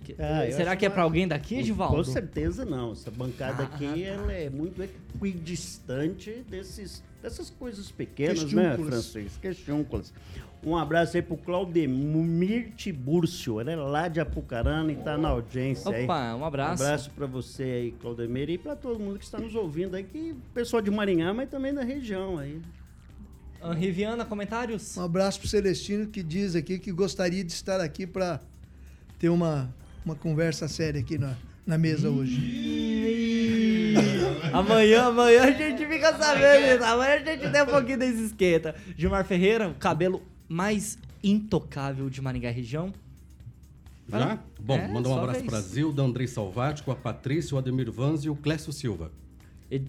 Que- Ah, Será que é uma- pra alguém daqui, Edivaldo? Com certeza não. Essa bancada Ah, aqui ela é muito equidistante desses Dessas coisas pequenas, né, Francisco? Questiúnculas. Um abraço aí pro Claudemir Tibúrcio, ele é lá de Apucarana e tá na audiência aí. Opa, um abraço. Um abraço pra você aí, Claudemir, e pra todo mundo que está nos ouvindo aí, que pessoal de Maringá, mas também da região aí. Henri Viana, comentários? Um abraço pro Celestino que diz aqui que gostaria de estar aqui para ter uma, uma conversa séria aqui na, na mesa hoje. amanhã, amanhã a gente fica sabendo isso. Amanhã a gente tem um pouquinho desse esquenta. Gilmar Ferreira, o cabelo mais intocável de Maringá região. Já? Bom, É, mandar um abraço para Zilda, Andrei Salvático, a Patrícia, o Ademir Vanz e o Clécio Silva.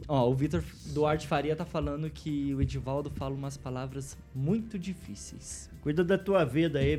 Ó, o Vitor Duarte Faria tá falando que o Edivaldo fala umas palavras muito difíceis. Cuida da tua vida aí.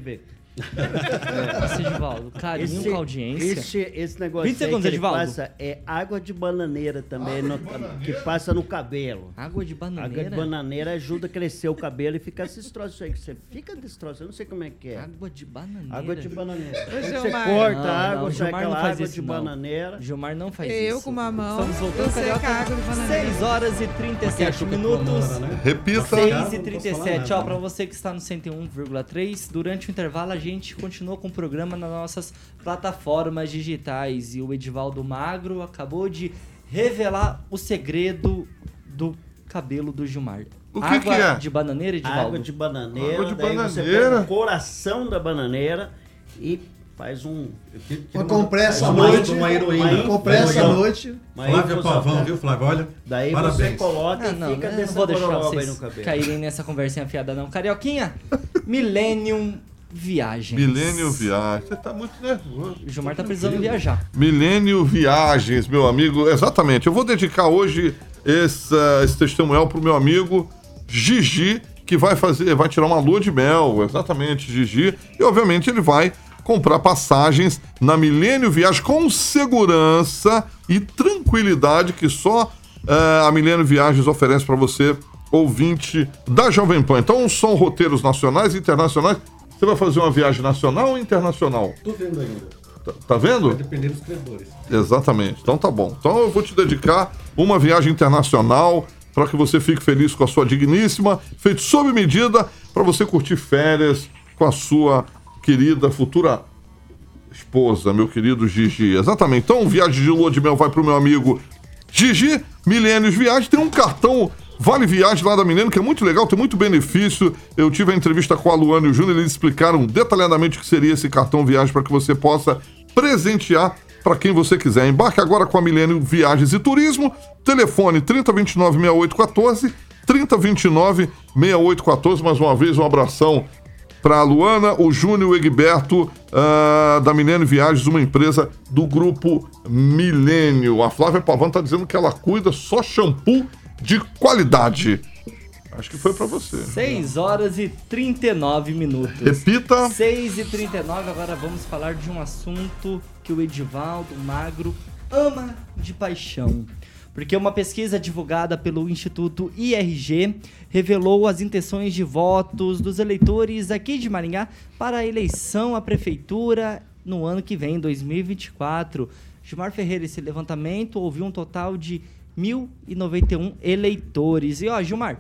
Esse Edivaldo, carinho com a audiência. Esse, esse negócio 20 aí segundos, que ele Edivaldo. passa é água de bananeira também, no- que passa no cabelo. Água de Água bananeira? de bananeira ajuda a crescer o cabelo e ficar esses troços aí que você fica destroço, eu não sei como é que é. Água de bananeira. Água de bananeira. Você Gilmar. corta Não, a água, não, sai Gilmar não aquela faz água isso, de não. bananeira. Gilmar não faz Eu isso. com uma mão, Estamos voltando eu sei que a água de bananeira. 6 horas e 37 achou que minutos. era, né? Repita. 6 e Não posso 37, falar ó, pra você que está no 101,3, durante o intervalo a gente continua com o programa nas nossas plataformas digitais e o Edivaldo Magro acabou de revelar o segredo do cabelo do Gilmar. O que Água que é? de bananeira, Edivaldo? Água de bananeira, Água de daí você bananeira. pega o coração da bananeira e faz um... Uma compressa à noite. uma heroína. Uma compressa à noite. Flávio. Pavão, viu, Flávio? Olha, Daí você parabéns. coloca Ah, e não, fica né? não vou deixar vocês no cabelo. caírem nessa conversinha fiada não. Carioquinha, Millennium Viagens. Milênio Viagens. Você tá muito nervoso. O Gilmar tá precisando viajar. Milênio Viagens, meu amigo. Exatamente. Eu vou dedicar hoje esse, esse testemunhal pro meu amigo Gigi, que vai fazer, vai tirar uma lua de mel. Exatamente, Gigi. E obviamente ele vai comprar passagens na Milênio Viagens com segurança e tranquilidade que só eh, a Milênio Viagens oferece para você, ouvinte da Jovem Pan. Então são roteiros nacionais e internacionais. Você vai fazer uma viagem nacional ou internacional? Tô vendo ainda. Tá, tá vendo? Vai depender dos credores. Exatamente. Então tá bom. Então eu vou te dedicar uma viagem internacional para que você fique feliz com a sua digníssima, feito sob medida para você curtir férias com a sua querida futura esposa, meu querido Gigi. Exatamente. Então, viagem de lua de mel vai pro meu amigo Gigi Milênios Viagens. Tem um cartão Vale Viagem lá da Milênio, que é muito legal, tem muito benefício. Eu tive a entrevista com a Luana e o Júnior, eles explicaram detalhadamente o que seria esse cartão viagem para que você possa presentear para quem você quiser. Embarque agora com a Milênio Viagens e Turismo. Telefone 3029-6814, 3029-6814. Mais uma vez, um abração para a Luana, o Júnior o Egberto ah, da Milênio Viagens, uma empresa do grupo Milênio. A Flávia Pavan está dizendo que ela cuida só shampoo de qualidade. Acho que foi para você. 6 horas e 39 minutos. Repita. 6 e 39, agora vamos falar de um assunto que o Edivaldo Magro ama de paixão. Porque uma pesquisa divulgada pelo Instituto IRG revelou as intenções de votos dos eleitores aqui de Maringá para a eleição à prefeitura no ano que vem, 2024. Gilmar Ferreira, esse levantamento ouviu um total de 1.091 eleitores. E ó, Gilmar,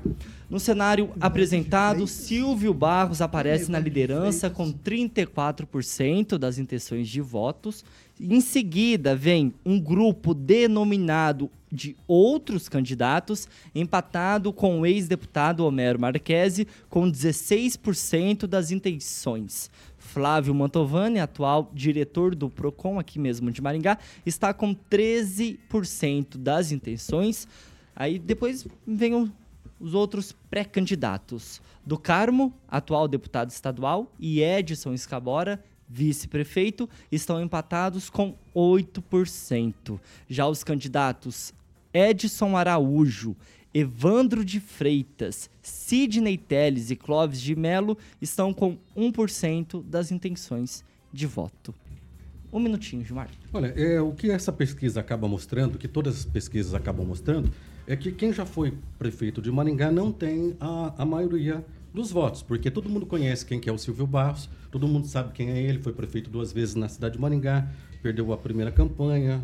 no cenário apresentado, Silvio Barros aparece na liderança com 34% das intenções de votos. Em seguida, vem um grupo denominado de outros candidatos, empatado com o ex-deputado Homero Marquesi, com 16% das intenções. Flávio Mantovani, atual diretor do PROCON aqui mesmo de Maringá, está com 13% das intenções. Aí depois vem os outros pré-candidatos. Do Carmo, atual deputado estadual, e Edson Escabora, vice-prefeito, estão empatados com 8%. Já os candidatos Edson Araújo, Evandro de Freitas, Sidney Teles e Clóvis de Melo estão com 1% das intenções de voto. Um minutinho, Gilmar. Olha, é, o que essa pesquisa acaba mostrando, que todas as pesquisas acabam mostrando, é que quem já foi prefeito de Maringá não tem a, a maioria dos votos, porque todo mundo conhece quem que é o Silvio Barros, todo mundo sabe quem é ele, foi prefeito duas vezes na cidade de Maringá, perdeu a primeira campanha,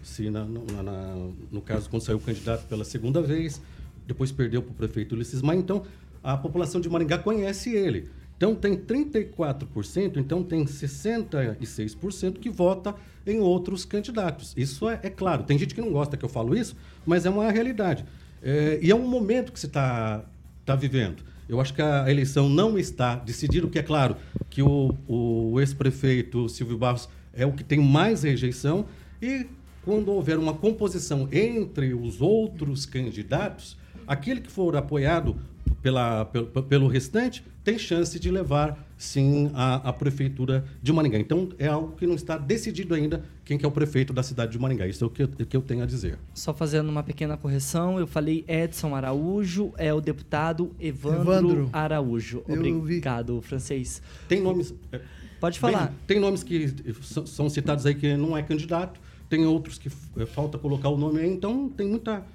elegeu-se, na- na- na- no caso, quando saiu candidato pela segunda vez, depois perdeu para o prefeito Ulisses Maia, então a população de Maringá conhece ele. Então tem 34%, então tem 66% que vota em outros candidatos. Isso é, é, claro. Tem gente que não gosta que eu falo isso, mas é uma realidade. É, e é um momento que se está tá vivendo. Eu acho que a eleição não está decidida, o que é claro que o, o ex-prefeito Silvio Barros é o que tem mais rejeição e quando houver uma composição entre os outros candidatos, aquele que for apoiado pela, pelo, pelo restante tem chance de levar, sim, a, a prefeitura de Maringá. Então, é algo que não está decidido ainda quem que é o prefeito da cidade de Maringá. Isso é o que, que eu tenho a dizer. Só fazendo uma pequena correção, eu falei Edson Araújo, é o deputado Evandro, Evandro. Araújo. Obrigado, francês. Tem nomes... É, Pode falar. Bem, tem nomes que são citados aí que não é candidato, tem outros que é, falta colocar o nome aí, então tem muita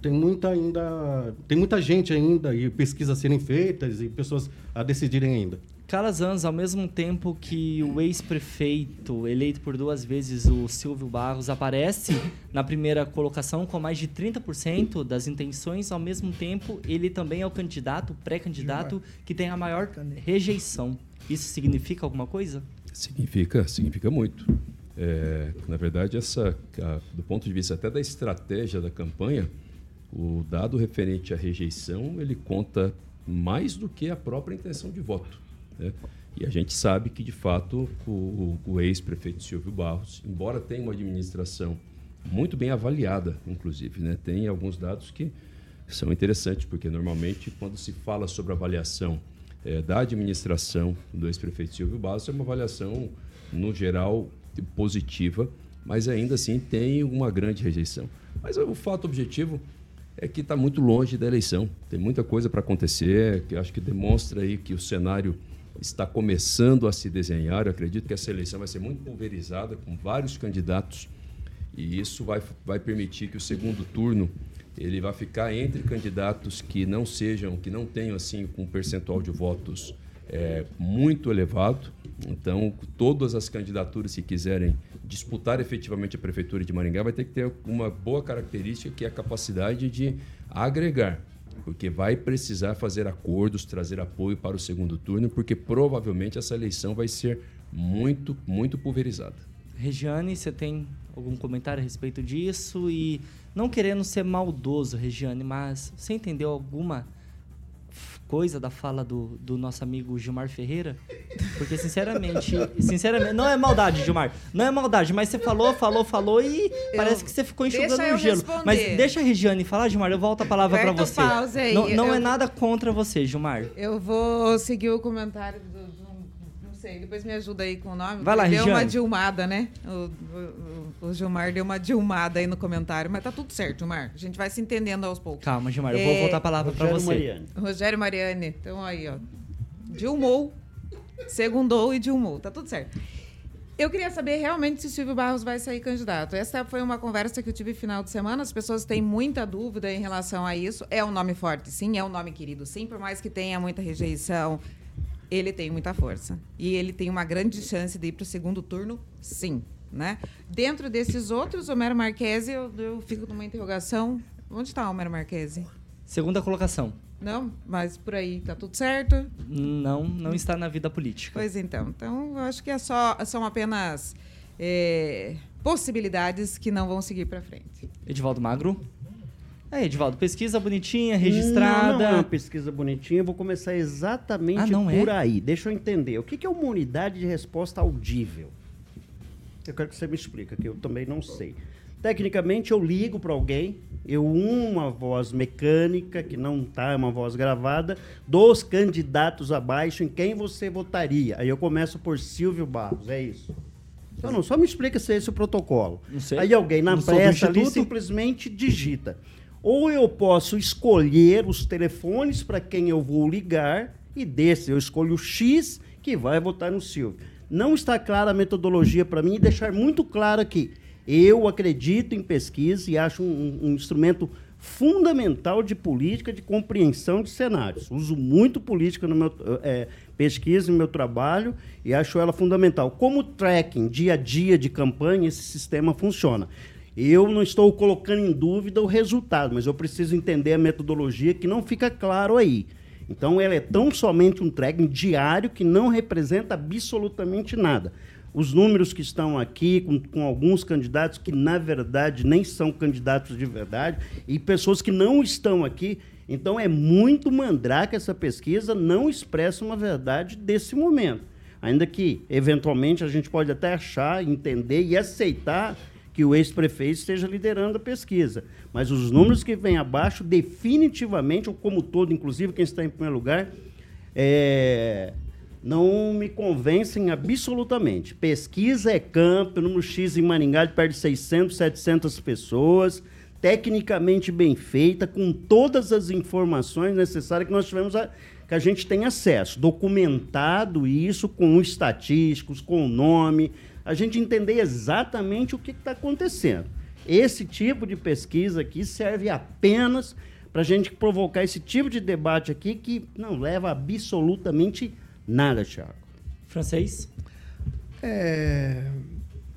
tem muita ainda tem muita gente ainda e pesquisas a serem feitas e pessoas a decidirem ainda. Calazans, ao mesmo tempo que o ex-prefeito, eleito por duas vezes, o Silvio Barros, aparece na primeira colocação com mais de 30% das intenções, ao mesmo tempo ele também é o candidato, pré-candidato, que tem a maior rejeição. Isso significa alguma coisa? Significa, significa muito. É, na verdade, essa, a, do ponto de vista até da estratégia da campanha, o dado referente à rejeição ele conta mais do que a própria intenção de voto. Né? E a gente sabe que, de fato, o, o ex-prefeito Silvio Barros, embora tenha uma administração muito bem avaliada, inclusive, né? tem alguns dados que são interessantes, porque normalmente, quando se fala sobre avaliação é, da administração do ex-prefeito Silvio Barros, é uma avaliação, no geral, positiva, mas ainda assim tem uma grande rejeição. Mas o fato objetivo é que está muito longe da eleição. Tem muita coisa para acontecer, que acho que demonstra aí que o cenário está começando a se desenhar. Eu acredito que essa eleição vai ser muito pulverizada, com vários candidatos, e isso vai, vai permitir que o segundo turno ele vai ficar entre candidatos que não sejam, que não tenham assim um percentual de votos é, muito elevado. Então, todas as candidaturas que quiserem disputar efetivamente a prefeitura de Maringá vai ter que ter uma boa característica que é a capacidade de agregar, porque vai precisar fazer acordos, trazer apoio para o segundo turno, porque provavelmente essa eleição vai ser muito, muito pulverizada. Regiane, você tem algum comentário a respeito disso? E não querendo ser maldoso, Regiane, mas você entendeu alguma coisa da fala do, do nosso amigo Gilmar Ferreira? Porque, sinceramente, sinceramente, não é maldade, Gilmar. Não é maldade, mas você falou, falou, falou e eu, parece que você ficou enxugando o gelo. Responder. Mas deixa a Regiane falar, Gilmar, eu volto a palavra para você. Aí. Não, não eu, é nada contra você, Gilmar. Eu vou seguir o comentário do sei. Depois me ajuda aí com o nome. Vai lá, Deu Regiane. uma dilmada, né? O, o, o, Gilmar deu uma dilmada aí no comentário. Mas tá tudo certo, Gilmar. A gente vai se entendendo aos poucos. Calma, Gilmar. Eu vou é, voltar a palavra para você. Mariane. Rogério Mariane. Então aí, ó. Dilmou. Segundou e dilmou. Tá tudo certo. Eu queria saber realmente se o Silvio Barros vai sair candidato. Essa foi uma conversa que eu tive final de semana. As pessoas têm muita dúvida em relação a isso. É um nome forte, sim. É um nome querido, sim. Por mais que tenha muita rejeição, ele tem muita força. E ele tem uma grande chance de ir para o segundo turno, sim. Né? Dentro desses outros, Homero Marquesi, eu, eu fico numa interrogação. Onde está o Homero Marquesi? Segunda colocação. Não, mas por aí está tudo certo? Não, não está na vida política. Pois então. Então, eu acho que é só, são apenas é, possibilidades que não vão seguir para frente. Edivaldo Magro? É, Edivaldo, pesquisa bonitinha, registrada. Não, não é uma pesquisa bonitinha, eu vou começar exatamente ah, por é? aí. Deixa eu entender. O que é uma unidade de resposta audível? Eu quero que você me explique, que eu também não sei. Tecnicamente, eu ligo para alguém, eu uma voz mecânica, que não tá, é uma voz gravada, dos candidatos abaixo em quem você votaria. Aí eu começo por Silvio Barros, é isso. Então, não, só me explica se é esse o protocolo. Aí alguém na pressa ali simplesmente digita. Ou eu posso escolher os telefones para quem eu vou ligar e desse eu escolho o X que vai votar no Silvio. Não está clara a metodologia para mim e deixar muito claro aqui. Eu acredito em pesquisa e acho um, um instrumento fundamental de política de compreensão de cenários. Uso muito política no meu é, pesquisa no meu trabalho e acho ela fundamental. Como tracking dia a dia de campanha, esse sistema funciona. Eu não estou colocando em dúvida o resultado, mas eu preciso entender a metodologia que não fica claro aí. Então, ela é tão somente um tracking diário que não representa absolutamente nada. Os números que estão aqui, com, com, alguns candidatos que, na verdade, nem são candidatos de verdade, e pessoas que não estão aqui. Então, é muito mandrake essa pesquisa, não expressa uma verdade desse momento. Ainda que, eventualmente, a gente pode até achar, entender e aceitar que o ex-prefeito esteja liderando a pesquisa. Mas os números que vêm abaixo, definitivamente, ou como todo, inclusive quem está em primeiro lugar, é, não me convencem absolutamente. Pesquisa é campo, número X em Maringá de perto de 600, 700 pessoas, tecnicamente bem feita, com todas as informações necessárias que nós tivemos a, que a gente tem acesso, documentado isso com estatísticos, com o nome, a gente entender exatamente o que está acontecendo. Esse tipo de pesquisa aqui serve apenas para a gente provocar esse tipo de debate aqui que não leva absolutamente nada, Thiago. Francês? É,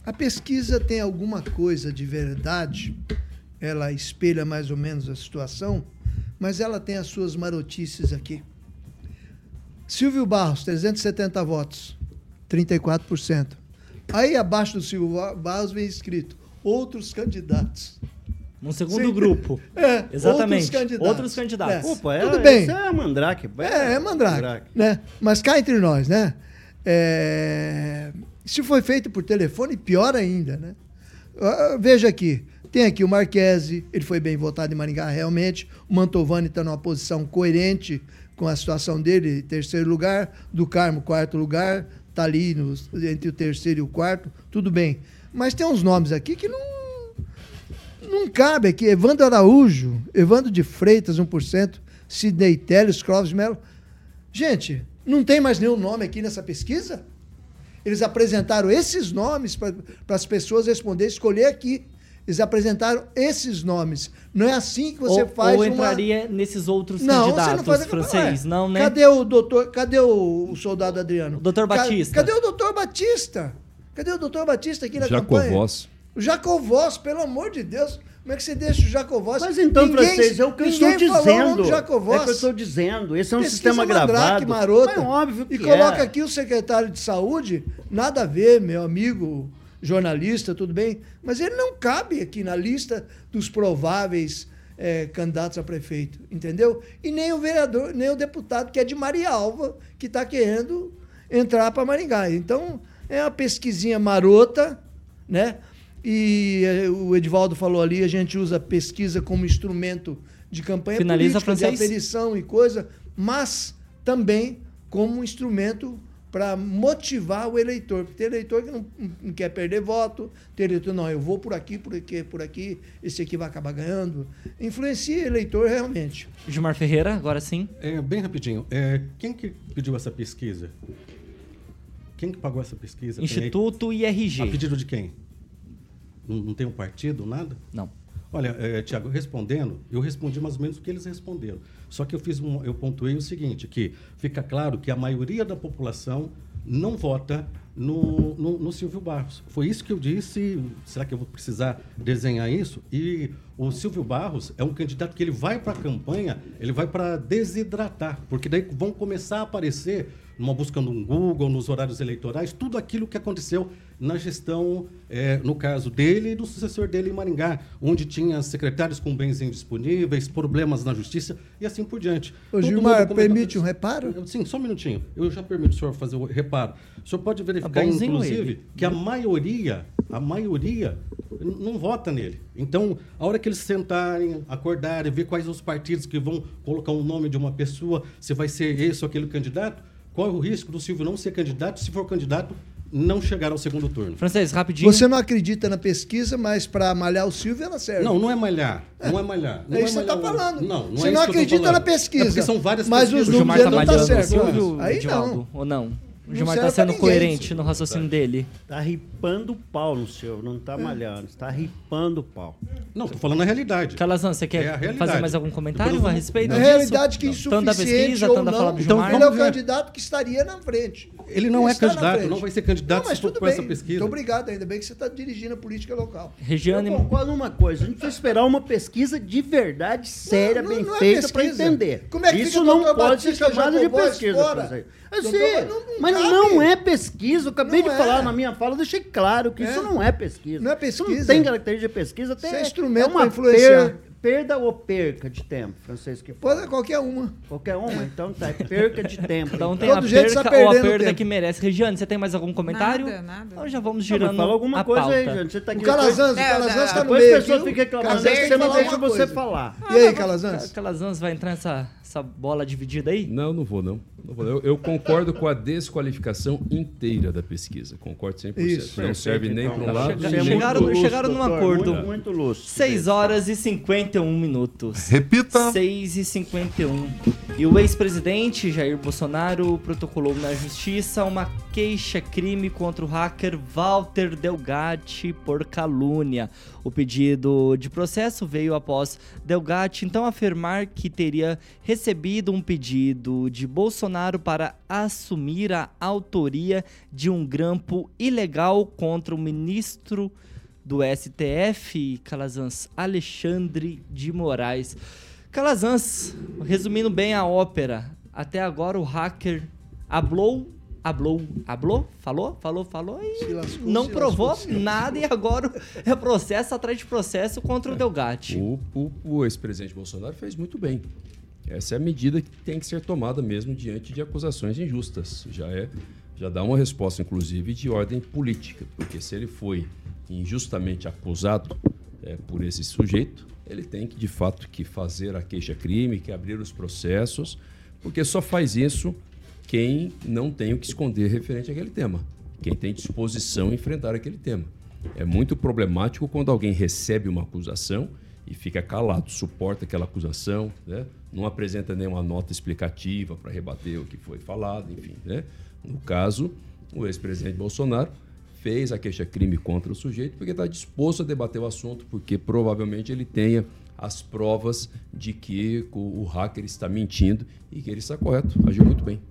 a pesquisa tem alguma coisa de verdade, ela espelha mais ou menos a situação, mas ela tem as suas marotices aqui. Silvio Barros, 370 votos, 34%. Aí abaixo do Silvio Barros vem escrito outros candidatos. Um segundo Sim. grupo. É, exatamente. Outros candidatos. Outros candidatos. É. Opa, é, Tudo bem. Isso é mandrake. É, é mandrake. mandrake. Né? Mas cá entre nós, né? É... Se foi feito por telefone, pior ainda, né? Uh, veja aqui. Tem aqui o Marquese, ele foi bem votado em Maringá, realmente. O Mantovani está numa posição coerente com a situação dele, terceiro lugar. Do Carmo, quarto lugar está ali no, entre o terceiro e o quarto, tudo bem. Mas tem uns nomes aqui que não, não cabe aqui. Evandro Araújo, Evandro de Freitas, 1%, Sidney Teles, Clóvis Melo. Gente, não tem mais nenhum nome aqui nessa pesquisa? Eles apresentaram esses nomes para as pessoas responderem, escolher aqui. Eles apresentaram esses nomes. Não é assim que você ou, faz ou entraria uma... nesses outros não, candidatos não faz... francês, não, né? Cadê o doutor, cadê o, soldado Adriano? O doutor Batista. Cadê o doutor Batista? Cadê o doutor Batista aqui na Jacovós. campanha? O Jacovós, pelo amor de Deus. Como é que você deixa o Jacovós? Mas então, ninguém, francês, é o que eu estou dizendo. Jacovós. É o que eu estou dizendo. Esse é um Pesquisa sistema gravado. Marota, é óbvio que E coloca é. aqui o secretário de saúde, nada a ver, meu amigo jornalista, tudo bem, mas ele não cabe aqui na lista dos prováveis é, candidatos a prefeito, entendeu? E nem o vereador, nem o deputado, que é de Marialva, que está querendo entrar para Maringá. Então, é uma pesquisinha marota, né? E é, o Edivaldo falou ali, a gente usa pesquisa como instrumento de campanha Finaliza política, de aferição e coisa, mas também como instrumento para motivar o eleitor. Porque tem eleitor que não, não, quer perder voto, tem eleitor, não, eu vou por aqui, por aqui, por aqui, esse aqui vai acabar ganhando. Influencia eleitor realmente. Gilmar Ferreira, agora sim. É, bem rapidinho. É, quem que pediu essa pesquisa? Quem que pagou essa pesquisa? Instituto IRG. A pedido de quem? Não, não tem um partido, nada? Não. Olha, é, Tiago, respondendo, eu respondi mais ou menos o que eles responderam. Só que eu fiz um, eu pontuei o seguinte, que fica claro que a maioria da população não vota no, no, no, Silvio Barros. Foi isso que eu disse. Será que eu vou precisar desenhar isso? E o Silvio Barros é um candidato que ele vai para a campanha, ele vai para desidratar, porque daí vão começar a aparecer numa busca no Google, nos horários eleitorais, tudo aquilo que aconteceu na gestão, é, no caso dele e do sucessor dele em Maringá, onde tinha secretários com bens indisponíveis, problemas na justiça e assim por diante. Ô, Gilmar, permite um reparo? Sim, só um minutinho. Eu já permito o senhor fazer o reparo. O senhor pode verificar, tá inclusive, ele. que a maioria, a maioria não vota nele. Então, a hora que eles sentarem, acordarem, ver quais os partidos que vão colocar o nome de uma pessoa, se vai ser esse ou aquele candidato, qual é o risco do Silvio não ser candidato? Se for candidato, não chegar ao segundo turno. Francês, rapidinho. Você não acredita na pesquisa, mas para malhar o Silvio ela serve. Não, não é malhar. Não é malhar. Não é, isso que você está falando. Não, não você é não acredita na pesquisa. É são várias mas pesquisas. os números tá não tá certo. Silvio, Aí não. Ou não? O Gilmar tá sendo ninguém, coerente no raciocínio dele. Tá ripando o pau no seu, não tá malhando, tá ripando o pau. Não, tô falando a realidade. Calazan, você quer É a fazer mais algum comentário a respeito É disso? realidade que Tanto da insuficiente pesquisa, ou tanto da fala não, do Então, Gilmar. ele é o candidato que estaria na frente. Ele não é está na candidato, não vai ser candidato Não, mas se for tudo por bem. essa pesquisa. Muito obrigado, ainda bem que você está dirigindo a política local. Regiane, Eu concordo numa coisa, a gente precisa esperar uma pesquisa de verdade séria, Não, bem não é feita para entender. Como é que Isso não pode ser chamado de pesquisa. fora? Eu sei, não mas cabe. não é pesquisa. Eu acabei Não de é. falar na minha fala, eu deixei claro que É. isso não é pesquisa. Não é Isso pesquisa. não tem característica de pesquisa, tem Isso é instrumento uma pra influenciar. per- perda ou perca de tempo, Francisco. que Pode fala. ser qualquer uma. Qualquer uma, então tá, é perca de tempo. um tem Todo a jeito perca está ou a perda tempo. que merece. Regiane, você tem mais algum comentário? Nada, nada. Então já vamos Não, girando fala alguma a coisa pauta. aí, gente. Você tá O aqui Calazans, o É, Calazans é, está no Depois meio. as pessoas ficam o reclamando você não falar deixa você falar. E aí, Calazans? Calazans vai entrar nessa essa bola dividida aí? Não, não vou, não. Eu, eu concordo com a desqualificação inteira da pesquisa. Concordo 100%. Isso. não serve nem para um Então, lado. chegaram- outro. chegaram num acordo. Muito, muito lúcido. 6 horas e 51 minutos. Repita. 6 e 51. E o ex-presidente Jair Bolsonaro protocolou na justiça uma queixa-crime contra o hacker Walter Delgatti por calúnia. O pedido de processo veio após Delgatti então afirmar que teria recebido um pedido de Bolsonaro para assumir a autoria de um grampo ilegal contra o ministro do STF, Calazans Alexandre de Moraes. Calazans, resumindo bem a ópera, até agora o hacker hablou, hablou, hablou, falou, falou, falou e lascou, não provou lascou, nada e agora é processo atrás de processo contra o Delgatti. O, o- o ex-presidente Bolsonaro fez muito bem. Essa é a medida que tem que ser tomada mesmo diante de acusações injustas. Já é, já dá uma resposta, inclusive, de ordem política, porque se ele foi injustamente acusado é, por esse sujeito, ele tem que de fato que fazer a queixa-crime, que abrir os processos, porque só faz isso quem não tem o que esconder referente àquele tema, quem tem disposição em enfrentar aquele tema. É muito problemático quando alguém recebe uma acusação e fica calado, suporta aquela acusação, né? Não apresenta nenhuma nota explicativa para rebater o que foi falado, enfim. Né? No caso, o ex-presidente Bolsonaro fez a queixa-crime contra o sujeito porque está disposto a debater o assunto, porque provavelmente ele tenha as provas de que o hacker está mentindo e que ele está correto, agiu muito bem.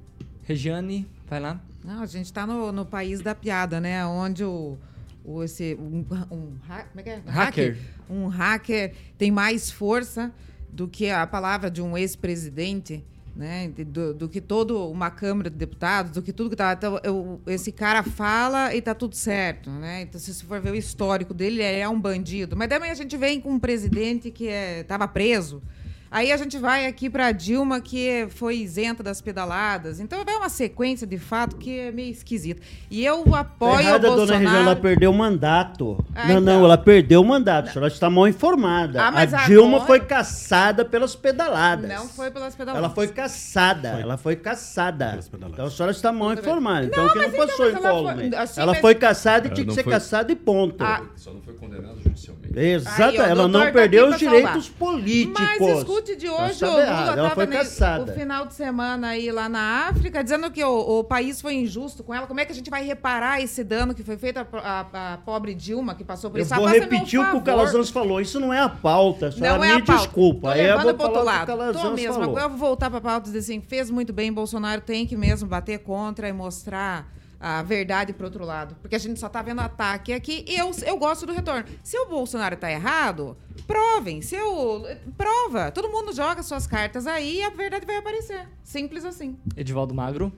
Regiane, vai lá. Não, a gente está no, no país da piada, né? Onde o, o esse um, um como é que é? Hacker. um hacker tem mais força do que a palavra de um ex-presidente, né? Do, do que toda uma Câmara de Deputados, do que tudo que tá. Então, eu- esse cara fala e tá tudo certo, né? Então, se você for ver o histórico dele, ele é um bandido. Mas também a gente vem com um presidente que estava preso. Aí a gente vai aqui para Dilma, que foi isenta das pedaladas. Então é uma sequência de fato que é meio esquisita. E eu Tá apoio errada, o dona Regina, ela Bolsonaro. perdeu o mandato. Ah, não, não, então. ela perdeu o mandato. A senhora está mal informada. Ah, a Dilma agora- foi caçada pelas pedaladas. Não foi pelas pedaladas. Ela foi caçada, ela foi caçada. Pelas pedaladas. Então a senhora está mal informada. Então Não, que não então, passou mas em ela foi- assim, ela mas- foi caçada e Ela tinha que não ser foi- caçada e ponto. Ah, Só não foi condenado judicialmente. Exato, Aí, ó, ela não tá perdeu aqui os direitos políticos. Mas escute de hoje, o Lula estava caçada. o final de semana aí lá na África, dizendo que o, o país foi injusto com ela. Como é que a gente vai reparar esse dano que foi feito à, à- à pobre Dilma, que passou por Eu isso? vou Ah, meu repetir o que o. Calazans falou. Isso não é a pauta. A senhora Não é a pauta. desculpa. Tô eu levando vou pro outro lado. Tô mesmo. falou. Agora eu vou voltar pra pauta e dizer assim, fez muito bem, Bolsonaro tem que mesmo bater contra e mostrar a verdade pro outro lado. Porque a gente só tá vendo ataque aqui e eu, eu gosto do retorno. Se o Bolsonaro tá errado, provem. Se eu... Prova. Todo mundo joga suas cartas aí e a verdade vai aparecer. Simples assim. Edivaldo Magro.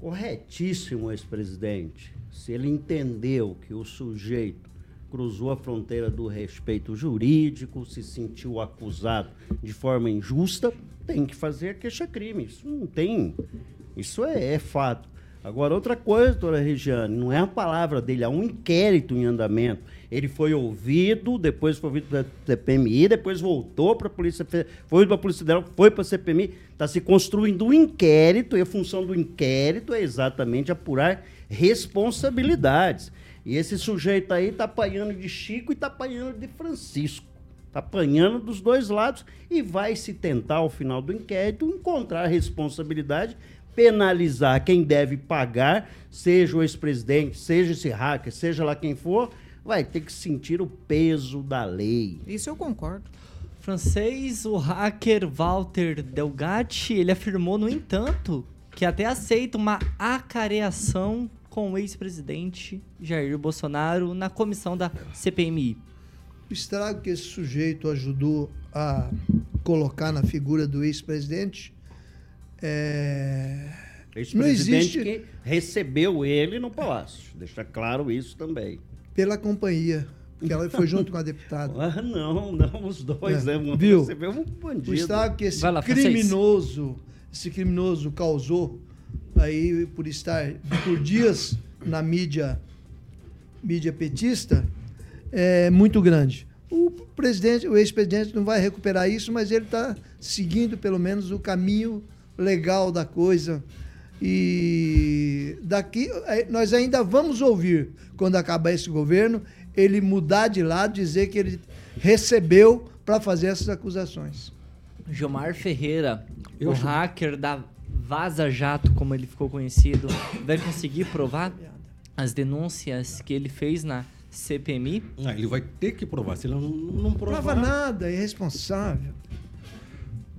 Corretíssimo ex-presidente. Se ele entendeu que o sujeito cruzou a fronteira do respeito jurídico, se sentiu acusado de forma injusta, tem que fazer a queixa-crime. Isso não tem. Isso é, é fato. Agora, outra coisa, doutora Regiane, não é a palavra dele, há um inquérito em andamento. Ele foi ouvido, depois foi ouvido pela CPMI, depois voltou para a Polícia foi para a Polícia Federal, foi para a CPMI. Está se construindo um inquérito, e a função do inquérito é exatamente apurar responsabilidades. E esse sujeito aí está apanhando de Chico e está apanhando de Francisco. Está apanhando dos dois lados e vai se tentar, ao final do inquérito, encontrar responsabilidade penalizar quem deve pagar, seja o ex-presidente, seja esse hacker, seja lá quem for, vai ter que sentir o peso da lei. Isso eu concordo. Francês, o hacker Walter Delgatti, ele afirmou, no entanto, que até aceita uma acareação com o ex-presidente Jair Bolsonaro na comissão da CPMI. O estrago que esse sujeito ajudou a colocar na figura do ex-presidente é... Não existe que recebeu ele no palácio. Deixa claro isso também. pela companhia, porque ela foi junto com a deputada. Ah, não, não, os dois, É, né? Viu? Recebeu um bandido. O estrago que esse lá, criminoso, esse criminoso causou aí por estar por dias na mídia, mídia petista, é muito grande. O presidente, o ex-presidente não vai recuperar isso, mas ele está seguindo pelo menos o caminho legal da coisa. E daqui eh, nós ainda vamos ouvir, quando acabar esse governo, ele mudar de lado, dizer que ele recebeu para fazer essas acusações. Gilmar Ferreira, Eu o acho- hacker da Vaza Jato, como ele ficou conhecido, vai conseguir provar as denúncias que ele fez na CPMI? Ah, ele vai ter que provar. Se ele não, não provar. Prova nada, é irresponsável.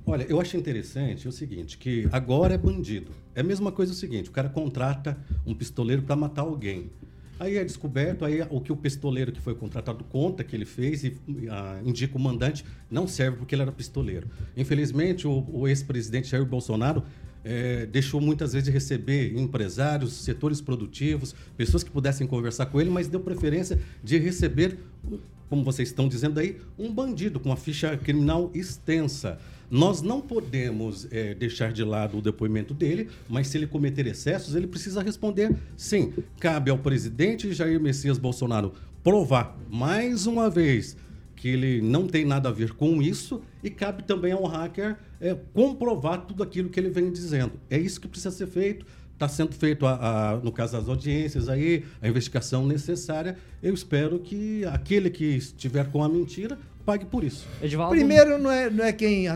Olha, eu acho interessante o seguinte, que agora é bandido. É a mesma coisa o seguinte, o cara contrata um pistoleiro para matar alguém. Aí é descoberto, aí o que o pistoleiro que foi contratado conta que ele fez e ah, indica o mandante não serve porque ele era pistoleiro. Infelizmente, o, o ex-presidente Jair Bolsonaro eh, deixou muitas vezes de receber empresários, setores produtivos, pessoas que pudessem conversar com ele, mas deu preferência de receber, como vocês estão dizendo aí, um bandido com uma ficha criminal extensa. Nós não podemos eh, deixar de lado o depoimento dele, mas se ele cometer excessos, ele precisa responder sim. Cabe ao presidente Jair Messias Bolsonaro provar mais uma vez que ele não tem nada a ver com isso e cabe também ao hacker eh, comprovar tudo aquilo que ele vem dizendo. É isso que precisa ser feito. Está sendo feito, a, a- no caso das audiências, aí, a investigação necessária. Eu espero que aquele que estiver com a mentira pague por isso. Edivaldo? Primeiro, não é, não é quem